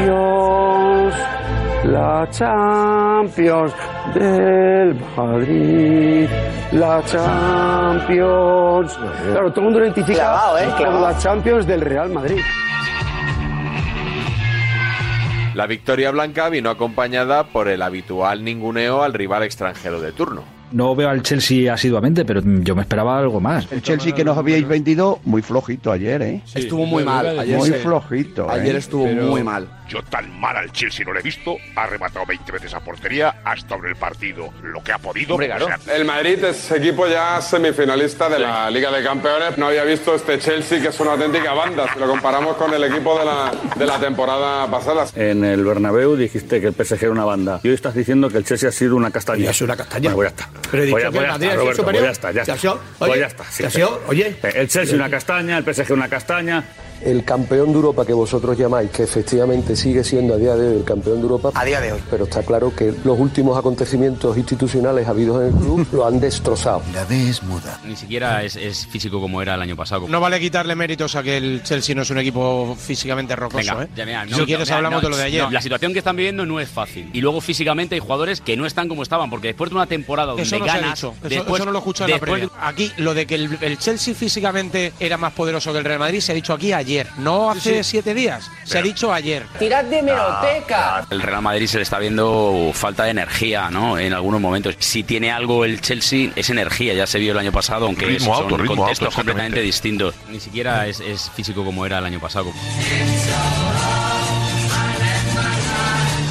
la Champions del Madrid, la Champions. Claro, todo el mundo lo identifica Clavado, ¿eh? Clavado. la Champions del Real Madrid. La victoria blanca vino acompañada por el habitual ninguneo al rival extranjero de turno. No veo al Chelsea asiduamente, pero yo me esperaba algo más. El Chelsea que nos habíais vendido, muy flojito ayer, ¿eh? Estuvo muy mal. Ayer muy flojito. Ayer ¿eh? estuvo muy mal. Yo tan mal al Chelsea no lo he visto. Ha rematado 20 veces a portería, ha estado en el partido lo que ha podido. Hombre, claro. O sea, El Madrid es equipo ya semifinalista de la Liga de Campeones. No había visto este Chelsea que es una auténtica banda si lo comparamos con el equipo de la, de la temporada pasada. En el Bernabéu dijiste que el PSG era una banda. Y hoy estás diciendo que el Chelsea ha sido una castaña. Y sido una castaña. Bueno, pues ya está. He Pues que el ya Madrid está, ha sido Roberto, superior. pues. Pues. Oye. El Chelsea una castaña, el PSG una castaña. El campeón de Europa que vosotros llamáis, que efectivamente sigue siendo a día de hoy el campeón de Europa. A día de hoy. Pero está claro que los últimos acontecimientos institucionales habidos en el club lo han destrozado. La D es muda. Ni siquiera es, es físico como era el año pasado. No vale quitarle méritos a que el Chelsea no es un equipo físicamente rocoso, Venga, ¿eh? ya, mira, no, si no, quieres mira, hablamos no, de lo de ayer. no, la situación que están viviendo no es fácil. Y luego físicamente hay jugadores que no están como estaban, porque después de una temporada donde Eso no se ha ganas, dicho. Eso, después- eso no lo he escuchado en la. Aquí, lo de que el, el Chelsea físicamente era más poderoso que el Real Madrid se ha dicho aquí ayer, no hace siete días. Se ha dicho ayer. Tirad de meroteca. El Real Madrid se le está viendo falta de energía, ¿no? En algunos momentos. Si tiene algo el Chelsea, es energía. Ya se vio el año pasado, aunque Ritmo son alto, ritmo contextos alto, completamente distintos. Ni siquiera es, es físico como era el año pasado.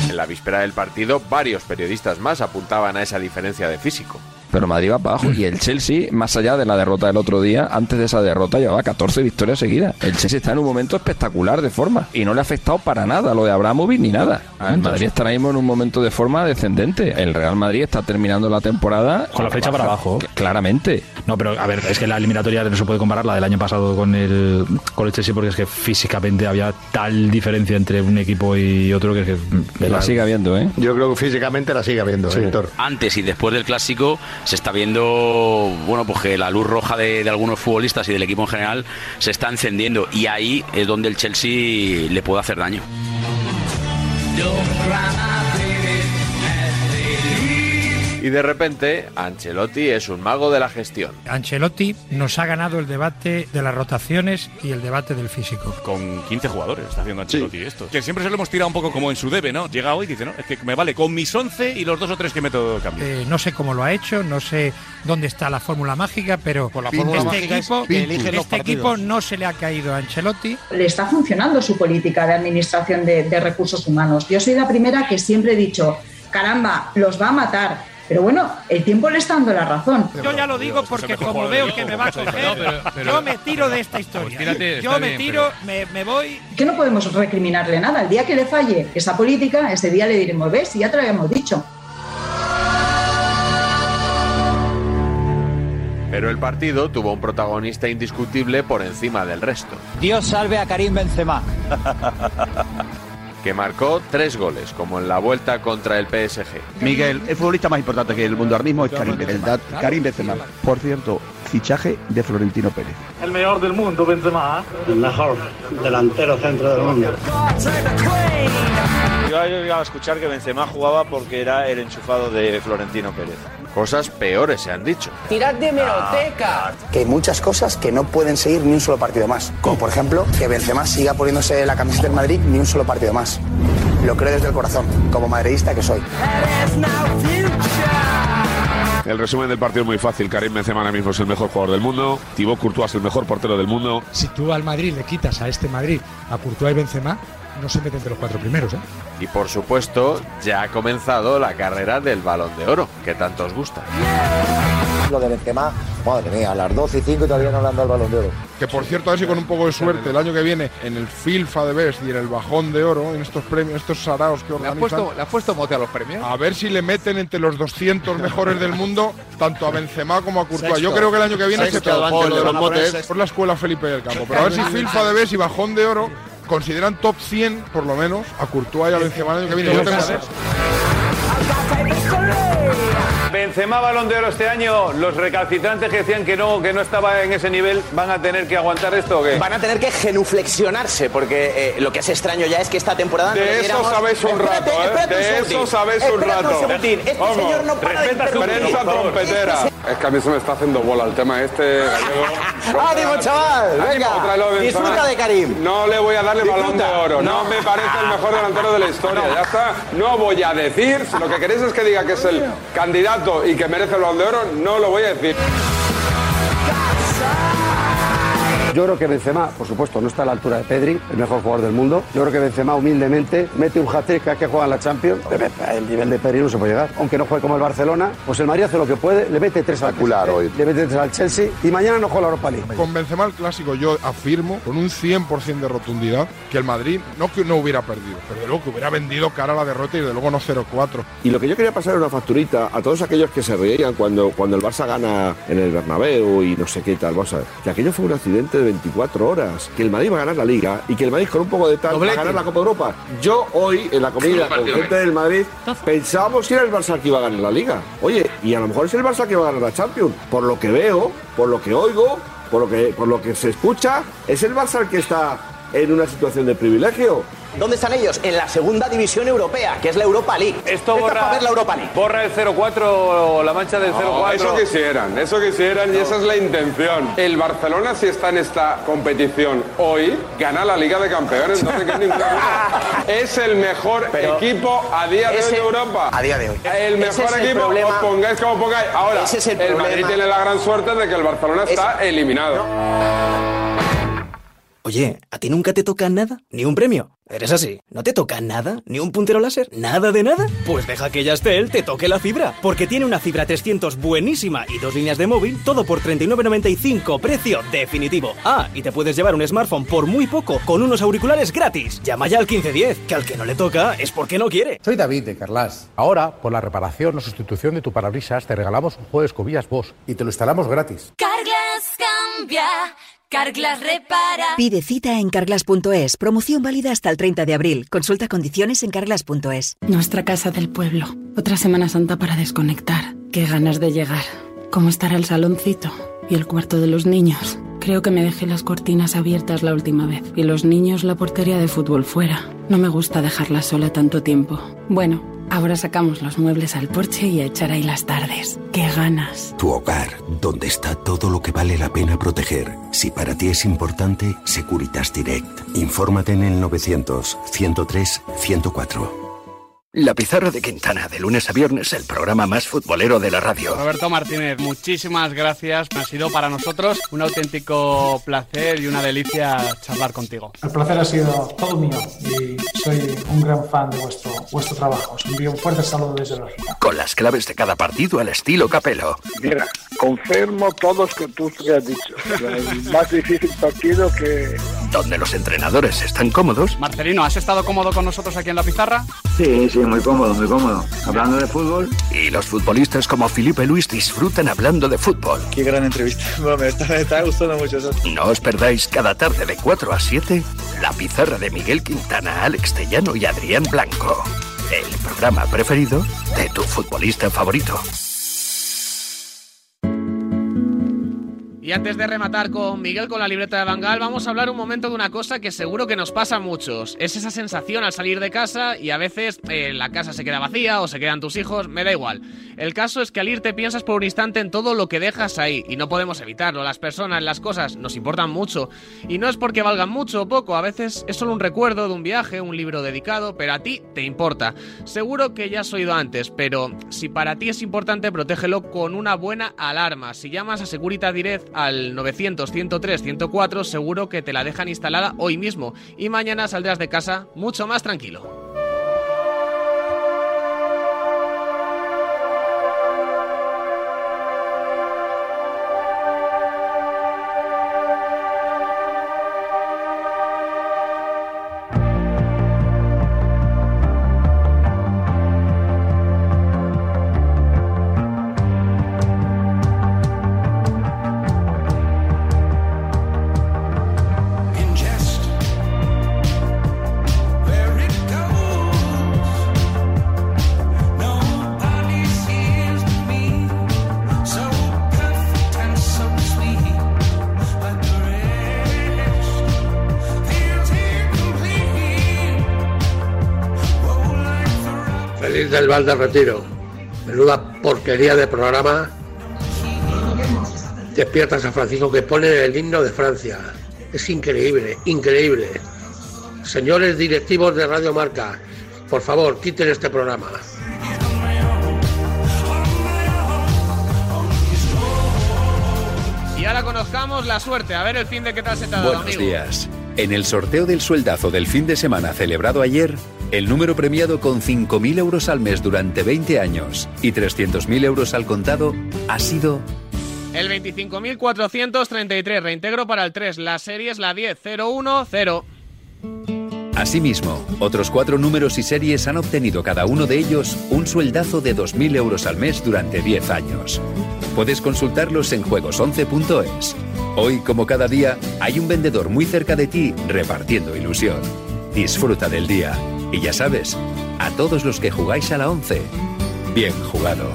En la víspera del partido, varios periodistas más apuntaban a esa diferencia de físico. Pero Madrid va para abajo. Y el Chelsea, más allá de la derrota del otro día, antes de esa derrota llevaba 14 victorias seguidas. El Chelsea está en un momento espectacular de forma. Y no le ha afectado para nada lo de Abramovich ni nada. El Madrid está ahora mismo en un momento de forma descendente. El Real Madrid está terminando la temporada Con la flecha para abajo. Claramente. No, pero a ver, es que la eliminatoria no se puede comparar la del año pasado con el, con el Chelsea porque es que físicamente había tal diferencia entre un equipo y otro que, es que La sigue habiendo, ¿eh? Yo creo que físicamente la sigue habiendo, Sí. Héctor. Antes y después del clásico se está viendo, bueno, pues que la luz roja de, de algunos futbolistas y del equipo en general se está encendiendo y ahí es donde el Chelsea le puede hacer daño. Y de repente, Ancelotti es un mago de la gestión. Ancelotti nos ha ganado el debate de las rotaciones y el debate del físico. Con 15 jugadores está haciendo Ancelotti esto. Que siempre se lo hemos tirado un poco como en su debe, ¿no? Llega hoy y dice, no, es que me vale con mis 11 y los dos o tres que meto de cambio. Eh, no sé cómo lo ha hecho, no sé dónde está la fórmula mágica, pero la fórmula este, mágica es equipo, los este equipo no se le ha caído a Ancelotti. le está funcionando su política de administración de, de recursos humanos. Yo soy la primera que siempre he dicho, caramba, los va a matar. Pero bueno, el tiempo le está dando la razón. Yo ya lo digo porque como veo que me va a coger, yo me tiro de esta historia. yo yo me bien, tiro, me, me voy. Que no podemos recriminarle nada. El día que le falle esa política, ese día le diremos, ves, ya te lo habíamos dicho. Pero el partido tuvo un protagonista indiscutible por encima del resto. Dios salve a Karim Benzema. que marcó tres goles, como en la vuelta contra el PSG. Miguel, el futbolista más importante que el mundo ahora mismo es Karim Benzema. Karim Benzema. Por cierto, fichaje de Florentino Pérez. El mejor del mundo, Benzema. El mejor delantero centro del mundo. Yo he llegado a escuchar que Benzema jugaba porque era el enchufado de Florentino Pérez. Cosas peores se han dicho. Tirad de meroteca. Que hay muchas cosas que no pueden seguir ni un solo partido más. Como por ejemplo, que Benzema siga poniéndose la camiseta del Madrid ni un solo partido más. Lo creo desde el corazón, como madridista que soy. El resumen del partido es muy fácil. Karim Benzema ahora mismo es el mejor jugador del mundo. Thibaut Courtois es el mejor portero del mundo. Si tú al Madrid le quitas a este Madrid a Courtois y Benzema, no se mete entre los cuatro primeros, ¿eh? Y por supuesto, ya ha comenzado la carrera del balón de oro, que tanto os gusta. Lo de Benzema, madre mía, a las 12 y 5 todavía no le han dado el balón de oro. Que por cierto, a ver si con un poco de suerte, el año que viene, en el FIFA de Best y en el Bajón de Oro, en estos premios, estos saraos que ¿Le has, organizan, puesto, ¿Le has puesto mote a los premios? a ver si le meten entre los 200 mejores del mundo, tanto a Benzema como a Courtois. Yo creo que el año que viene Sexto, se por, la escuela Felipe del Campo. Pero a ver si FIFA de Best y Bajón de Oro consideran top 100, por lo menos, a Courtois y a Benzema el año que viene. Yo tengo Benzema balón de oro este año. Los recalcitrantes que decían que no, que no estaba en ese nivel, ¿van a tener que aguantar esto o qué? Van a tener que genuflexionarse, porque eh, lo que es extraño ya es que esta temporada. De eso sabéis un Espérate, rato, ¿eh? espérate De un eso sabéis un rato. Este Vamos, señor no para de su prensa Es que- trompetera. Es que a mí se me está haciendo bola el tema este gallego. ¡Ánimo, chaval! Ánimo, Venga, disfruta de Karim. No le voy a darle balón de oro. No, No. me parece el mejor delantero de la historia. Ya está. No voy a decir. Si lo que queréis es que diga que es el candidato y que merece el balón de oro, no lo voy a decir. Yo creo que Benzema, por supuesto, no está a la altura de Pedri, el mejor jugador del mundo. Yo creo que Benzema humildemente mete un hat-trick cada que juega en la Champions. El nivel de Pedri no se puede llegar. Aunque no juegue como el Barcelona, pues el Madrid hace lo que puede, le mete tres al PSG, le mete tres al Chelsea y mañana no juega la Europa League. Con Benzema el clásico yo afirmo con un 100% de rotundidad que el Madrid no que no hubiera perdido, pero de luego que hubiera vendido cara a la derrota y de luego no 0-4. Y lo que yo quería pasar era una facturita a todos aquellos que se reían cuando, cuando el Barça gana en el Bernabéu y no sé qué tal. Vamos a ver, que aquello fue un accidente de 24 horas, que el Madrid va a ganar la Liga y que el Madrid con un poco de tal va a ganar la Copa Europa. Yo hoy en la comida con gente del Madrid pensábamos que era el Barça que iba a ganar la Liga. Oye, y a lo mejor es el Barça que va a ganar la Champions. Por lo que veo, por lo que oigo, por lo que, por lo que se escucha, es el Barça el que está en una situación de privilegio. ¿Dónde están ellos? En la segunda división europea, que es la Europa League. Esto borra, para ver la Europa League. borra el 0-4, la mancha del No, 0-4. eso quisieran, eso quisieran y esa es la intención. El Barcelona, si está en esta competición hoy, gana la Liga de Campeones. No sé qué es. Es el mejor Pero equipo a día de hoy de Europa. a día de hoy. El mejor es el equipo, problema. os pongáis como pongáis. Ahora, Ese es el. Madrid tiene la gran suerte de que el Barcelona está eliminado. Oye, ¿a ti nunca te toca nada? ¿Ni un premio? ¿Eres así? ¿No te toca nada? ¿Ni un puntero láser? ¿Nada de nada? Pues deja que Yastel te toque la fibra, porque tiene una fibra 300 buenísima y dos líneas de móvil, todo por 39.95, precio definitivo. Ah, y te puedes llevar un smartphone por muy poco con unos auriculares gratis. Llama ya al 1510, que al que no le toca es porque no quiere. Soy David de Carlas. Ahora, por la reparación o sustitución de tu parabrisas, te regalamos un juego de escobillas Bosch y te lo instalamos gratis. Carglass cambia, Carglass repara. Pide cita en carglass.es. Promoción válida hasta el 30 de abril. Consulta condiciones en carglass.es. Nuestra casa del pueblo. Otra Semana Santa para desconectar. Qué ganas de llegar. ¿Cómo estará el saloncito? Y el cuarto de los niños. Creo que me dejé las cortinas abiertas la última vez. Y los niños la portería de fútbol fuera. No me gusta dejarla sola tanto tiempo. Bueno, ahora sacamos los muebles al porche y a echar ahí las tardes. ¡Qué ganas! Tu hogar, donde está todo lo que vale la pena proteger. Si para ti es importante, Securitas Direct. Infórmate en el 900 103 104. La Pizarra de Quintana, de lunes a viernes, el programa más futbolero de la radio. Roberto Martínez, muchísimas gracias. Ha sido para nosotros un auténtico placer y una delicia charlar contigo. El placer ha sido todo mío y soy un gran fan de vuestro, vuestro trabajo. Os envío un fuerte saludo desde Bélgica. Con las claves de cada partido al estilo Capelo. Mira, confirmo todos que tú que has dicho. El más difícil partido que donde los entrenadores están cómodos Marcelino, ¿has estado cómodo con nosotros aquí en la pizarra? Sí, sí, muy cómodo, muy cómodo. Hablando de fútbol. Y los futbolistas como Felipe Luis disfrutan hablando de fútbol. Qué gran entrevista. Bueno, me, está, me está gustando mucho eso. No os perdáis cada tarde de 4 a 7 la pizarra de Miguel Quintana, Alex Tellano y Adrián Blanco. El programa preferido de tu futbolista favorito. Y antes de rematar con Miguel con la libreta de Bangal, vamos a hablar un momento de una cosa que seguro que nos pasa a muchos. Es esa sensación al salir de casa y a veces eh, la casa se queda vacía o se quedan tus hijos, me da igual. El caso es que al irte piensas por un instante en todo lo que dejas ahí y no podemos evitarlo. Las personas, las cosas nos importan mucho y no es porque valgan mucho o poco, a veces es solo un recuerdo de un viaje, un libro dedicado, pero a ti te importa. Seguro que ya has oído antes, pero si para ti es importante, protégelo con una buena alarma. Si llamas a Securitas Direct al 900 103 104, seguro que te la dejan instalada hoy mismo y mañana saldrás de casa mucho más tranquilo. Feliz del Retiro. Menuda porquería de programa. Despierta San Francisco que pone el himno de Francia. Es increíble, increíble. Señores directivos de Radio Marca, por favor, quiten este programa. Y ahora conozcamos la suerte, a ver el fin de qué tal se te ha dado, Buenos amigo. días. En el sorteo del sueldazo del fin de semana celebrado ayer, el número premiado con 5.000 euros al mes durante 20 años y 300.000 euros al contado ha sido El 25.433, reintegro para el 3, la serie es la 10, 010. Asimismo, otros cuatro números y series han obtenido cada uno de ellos un sueldazo de 2.000 euros al mes durante 10 años. Puedes consultarlos en juegos11.es. Hoy, como cada día, hay un vendedor muy cerca de ti repartiendo ilusión. Disfruta del día. Y ya sabes, a todos los que jugáis a la 11, bien jugado.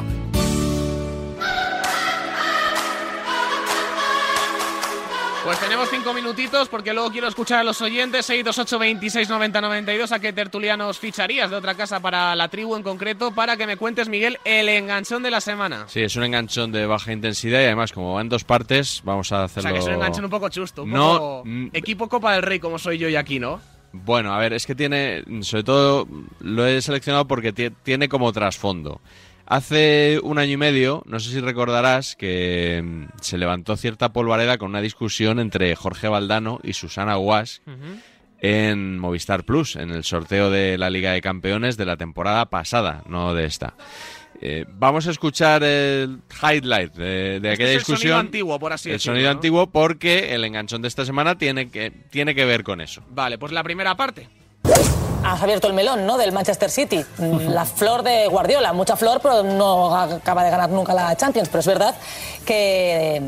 Pues tenemos cinco minutitos porque luego quiero escuchar a los oyentes 628 26 90 92 a qué tertulianos ficharías de otra casa para la tribu en concreto para que me cuentes Miguel el enganchón de la semana. Sí, es un enganchón de baja intensidad y además como va en dos partes, vamos a O hacerlo... sea que es un enganchón un poco chusto, un No, poco equipo Copa del Rey como soy yo y aquí, ¿no? Bueno, a ver, es que tiene, sobre todo lo he seleccionado porque ti- tiene como trasfondo. Hace un año y medio, no sé si recordarás que mm, se levantó cierta polvareda con una discusión entre Jorge Valdano y Susana Guas en Movistar Plus, en el sorteo de la Liga de Campeones de la temporada pasada, no de esta. Eh, vamos a escuchar el highlight de, de Este aquella es el discusión. sonido antiguo, por así el decirlo, sonido ¿no? antiguo porque el enganchón de esta semana tiene que, tiene que ver con eso. Vale, pues la primera parte. Has abierto el melón, ¿no? Del Manchester City. La flor de Guardiola, mucha flor, pero no acaba de ganar nunca la Champions. Pero es verdad que,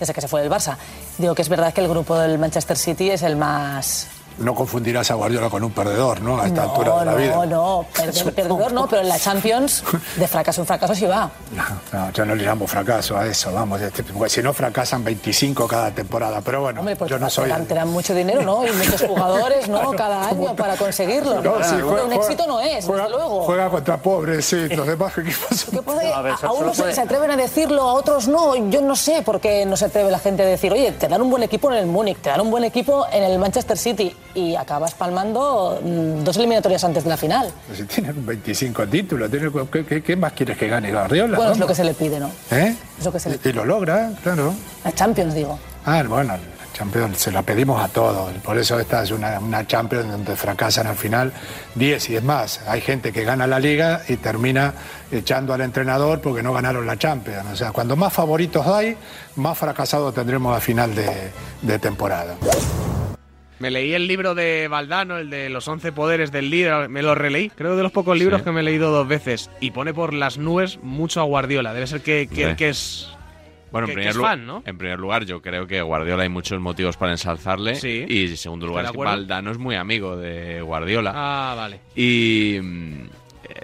desde que se fue del Barça, digo que es verdad que el grupo del Manchester City es el más No confundirás a Guardiola con un perdedor, ¿no? A esta no, altura de la no, vida. no, perder- perdedor no, pero en la Champions de fracaso en fracaso sí va. No, yo no le llamo fracaso a eso, vamos. este- si no fracasan 25 cada temporada. Pero bueno, Hombre, pues yo no soy. te dan, mucho dinero, ¿no? Y muchos jugadores, ¿no? Cada año para conseguirlo. No, sí, Pero juega- un éxito no es, desde luego. Juega contra pobres, sí. Los demás equipos son- ¿Qué puede- a, a unos se, se atreven a decirlo, a otros no. Yo no sé por qué no se atreve la gente a decir, oye, te dan un buen equipo en el Múnich, te dan un buen equipo en el Manchester City y acabas palmando mm, dos eliminatorias antes de la final. Si tienen 25 títulos, ¿qué, qué- qué más quieres que gane Guardiola? Bueno, es lo que se le pide, ¿no? ¿Eh? Es lo que se le Y lo logra, claro. La Champions, digo. Ah, bueno, la Champions se la pedimos a todos. Por eso esta es una, una Champions donde fracasan al final 10 y es más. Hay gente que gana la liga y termina echando al entrenador porque no ganaron la Champions. O sea, cuando más favoritos hay, más fracasados tendremos a final de, de temporada. Me leí el libro de Valdano, el de los 11 poderes del líder, me lo releí. Creo de los pocos libros Sí. que me he leído dos veces. Y pone por las nubes mucho a Guardiola. Debe ser que, que, es. Bueno, en que- primer, es fan, ¿no? en primer lugar, yo creo que Guardiola hay muchos motivos para ensalzarle. Sí. Y en segundo lugar, es que. Valdano es muy amigo de Guardiola. Ah, vale. Y mm,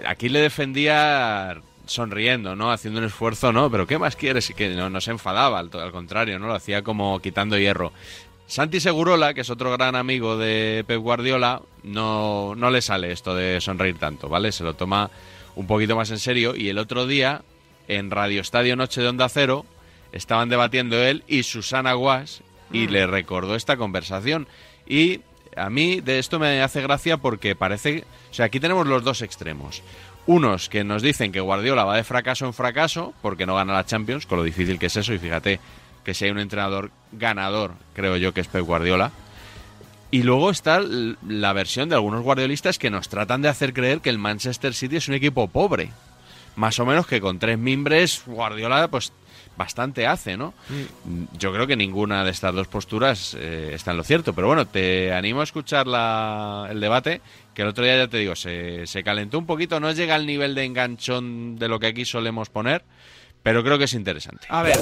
aquí le defendía sonriendo, ¿no? Haciendo un esfuerzo, ¿no? Pero ¿qué más quieres? Que no, no se enfadaba, al, al contrario, ¿no? Lo hacía como quitando hierro. Santi Segurola, que es otro gran amigo de Pep Guardiola, no, no le sale esto de sonreír tanto, ¿vale? Se lo toma un poquito más en serio. Y el otro día, en Radio Estadio Noche de Onda Cero, estaban debatiendo él y Susana Guas y Mm. le recordó esta conversación. Y a mí de esto me hace gracia porque parece... O sea, aquí tenemos los dos extremos. Unos que nos dicen que Guardiola va de fracaso en fracaso porque no gana la Champions, con lo difícil que es eso. Y fíjate que si hay un entrenador ganador, creo yo que es Pep Guardiola. Y luego está la versión de algunos guardiolistas que nos tratan de hacer creer que el Manchester City es un equipo pobre. Más o menos que con tres mimbres Guardiola pues bastante hace, ¿no? Yo creo que ninguna de estas dos posturas eh, está en lo cierto, pero bueno, te animo a escuchar la- el debate, que el otro día ya te digo, se, se calentó un poquito, no llega al nivel de enganchón de lo que aquí solemos poner, pero creo que es interesante. A ver,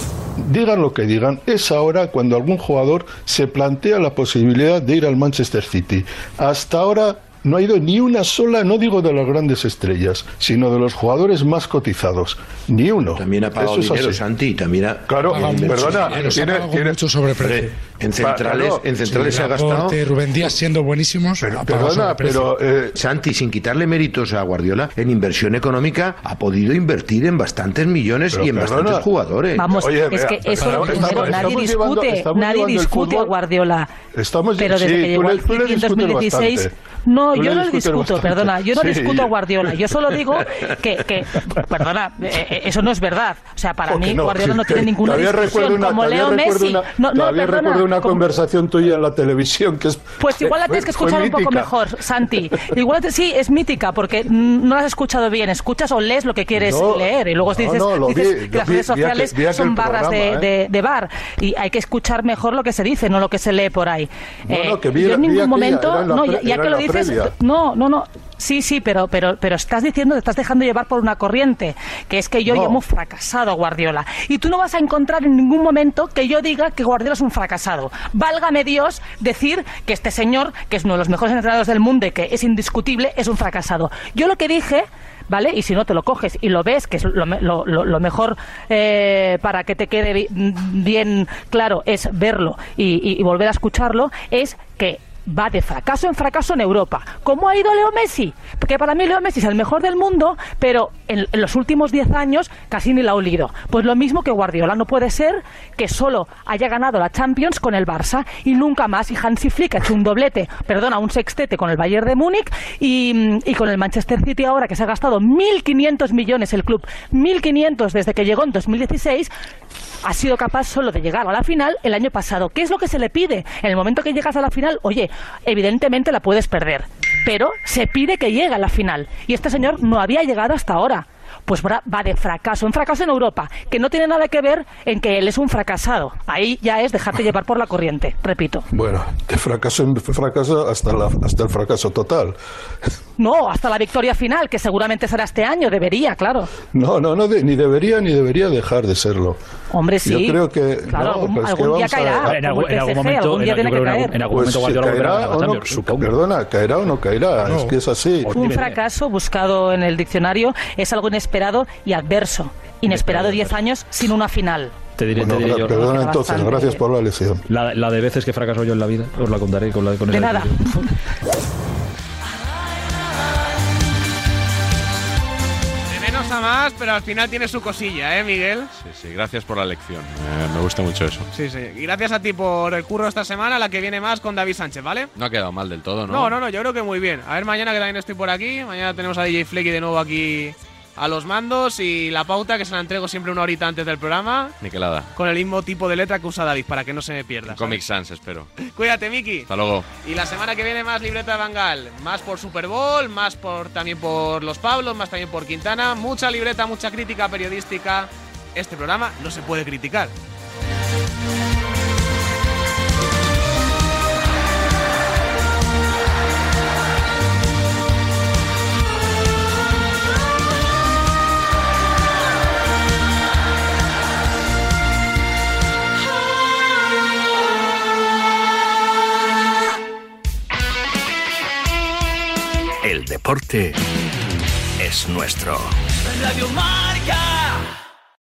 Digan lo que digan, es ahora cuando algún jugador se plantea la posibilidad de ir al Manchester City. Hasta ahora no ha ido ni una sola, no digo de las grandes estrellas, sino de los jugadores más cotizados. Ni uno. También ha pagado Eso es dinero, así. Santi, también ha... Claro, perdona, Dinero, tiene- tiene- mucho sobreprecio. En centrales, Claro. en centrales se ha gastado... Rubén Díaz siendo buenísimos. ha pagado Perdona, pero eh, Santi, sin quitarle méritos a Guardiola, en inversión económica ha podido invertir en bastantes millones Pero y en perdona. bastantes jugadores. Vamos, Oye, es que eso estamos- primero, estamos- nadie estamos discute, llevando- nadie discute a Guardiola. Estamos, pero desde sí, que llegó le- al tú le City en discutes 2016 bastante. No, yo no le discutes discuto, bastante. perdona, yo no Sí, discuto a Guardiola, yo solo digo que, que perdona, eh, eh, eso no es verdad. O sea, para ¿Por qué mí no? Guardiola no tiene ninguna discusión, recuerdo una, como Leo recuerdo Messi. una, no, no, perdona, recuerdo una como- conversación tuya en la televisión que es Pues igual la tienes que escuchar un poco mejor, Santi. Igual te- sí, es mítica porque no la has escuchado bien. Escuchas o lees lo que quieres No, leer y luego dices, no, lo dices vi, que las vi- redes sociales vi aquel son barras de, ¿eh? de- de bar y hay que escuchar mejor lo que se dice, no lo que se lee por ahí. Eh, que yo en ningún momento, no, ya, ya que lo dices, previa. no, no, no. Sí, sí, pero, pero, pero estás diciendo, te estás dejando llevar por una corriente, que es que yo No. llamo fracasado a Guardiola. Y tú no vas a encontrar en ningún momento que yo diga que Guardiola es un fracasado. Válgame Dios decir que este señor, que es uno de los mejores entrenadores del mundo y que es indiscutible, es un fracasado. Yo lo que dije ¿vale? Y si no te lo coges y lo ves, que es lo, me- lo- lo- lo mejor eh, para que te quede bi- bien claro es verlo y, y- y volver a escucharlo, es que va de fracaso en fracaso en Europa. ¿Cómo ha ido Leo Messi? Porque para mí Leo Messi es el mejor del mundo, pero en, los últimos 10 años casi ni la ha olido. Pues lo mismo que Guardiola. No puede ser que solo haya ganado la Champions con el Barça y nunca más. Y Hansi Flick ha hecho un doblete, perdona, un sextete con el Bayern de Múnich y, y con el Manchester City ahora que se ha gastado 1.500 millones el club, 1.500 desde que llegó en 2016 ha sido capaz solo de llegar a la final el año pasado. ¿Qué es lo que se le pide? En el momento que llegas a la final, oye, evidentemente la puedes perder, pero se pide que llegue a la final. Y este señor no había llegado hasta ahora. Pues va va de fracaso en fracaso en Europa, que no tiene nada que ver en que él es un fracasado. Ahí ya es dejarte llevar por la corriente, repito. Bueno, de fracaso en fracaso hasta, la, hasta el fracaso total. No, hasta la victoria final, que seguramente será este año, debería, claro. No, no, no, de- ni debería ni debería dejar de serlo. Hombre, sí. Yo creo que. Claro, no, algún- pues que algún día vamos a caerá. En algún- en algún momento- algún día en- tiene yo que algún- caer. en algún Pues momento Guardiola a caerá o no, supongo. Perdona, caerá o no caerá, es que es así. Un fracaso buscado en el diccionario es algo inesperado y adverso. Inesperado 10 años sin una final. Te diré, Bueno, te diré yo. perdona entonces, gracias por la lección. La, la de veces que fracaso yo en la vida, os la contaré con, la, con De esa nada. De menos a más, pero al final tiene su cosilla, ¿eh, Miguel? Sí, sí, gracias por la lección. Eh, me gusta mucho eso. Sí, sí. Y gracias a ti por el curro esta semana, la que viene más con David Sánchez, ¿vale? No ha quedado mal del todo, ¿no? No, no, no, yo creo que muy bien. A ver, mañana que también estoy por aquí. Mañana tenemos a DJ Flecky de nuevo aquí a los mandos y la pauta que se la entrego siempre una horita antes del programa Niquelada. con el mismo tipo de letra que usa David para que no se me pierda. Comic Sans, espero. Cuídate, Miki. Hasta luego. Y la semana que viene más libreta de Bangal, más por Super Bowl, más por también por los Pablos, más también por Quintana, mucha libreta, mucha crítica periodística. Este programa no se puede criticar. Deporte es nuestro. Radio Marca.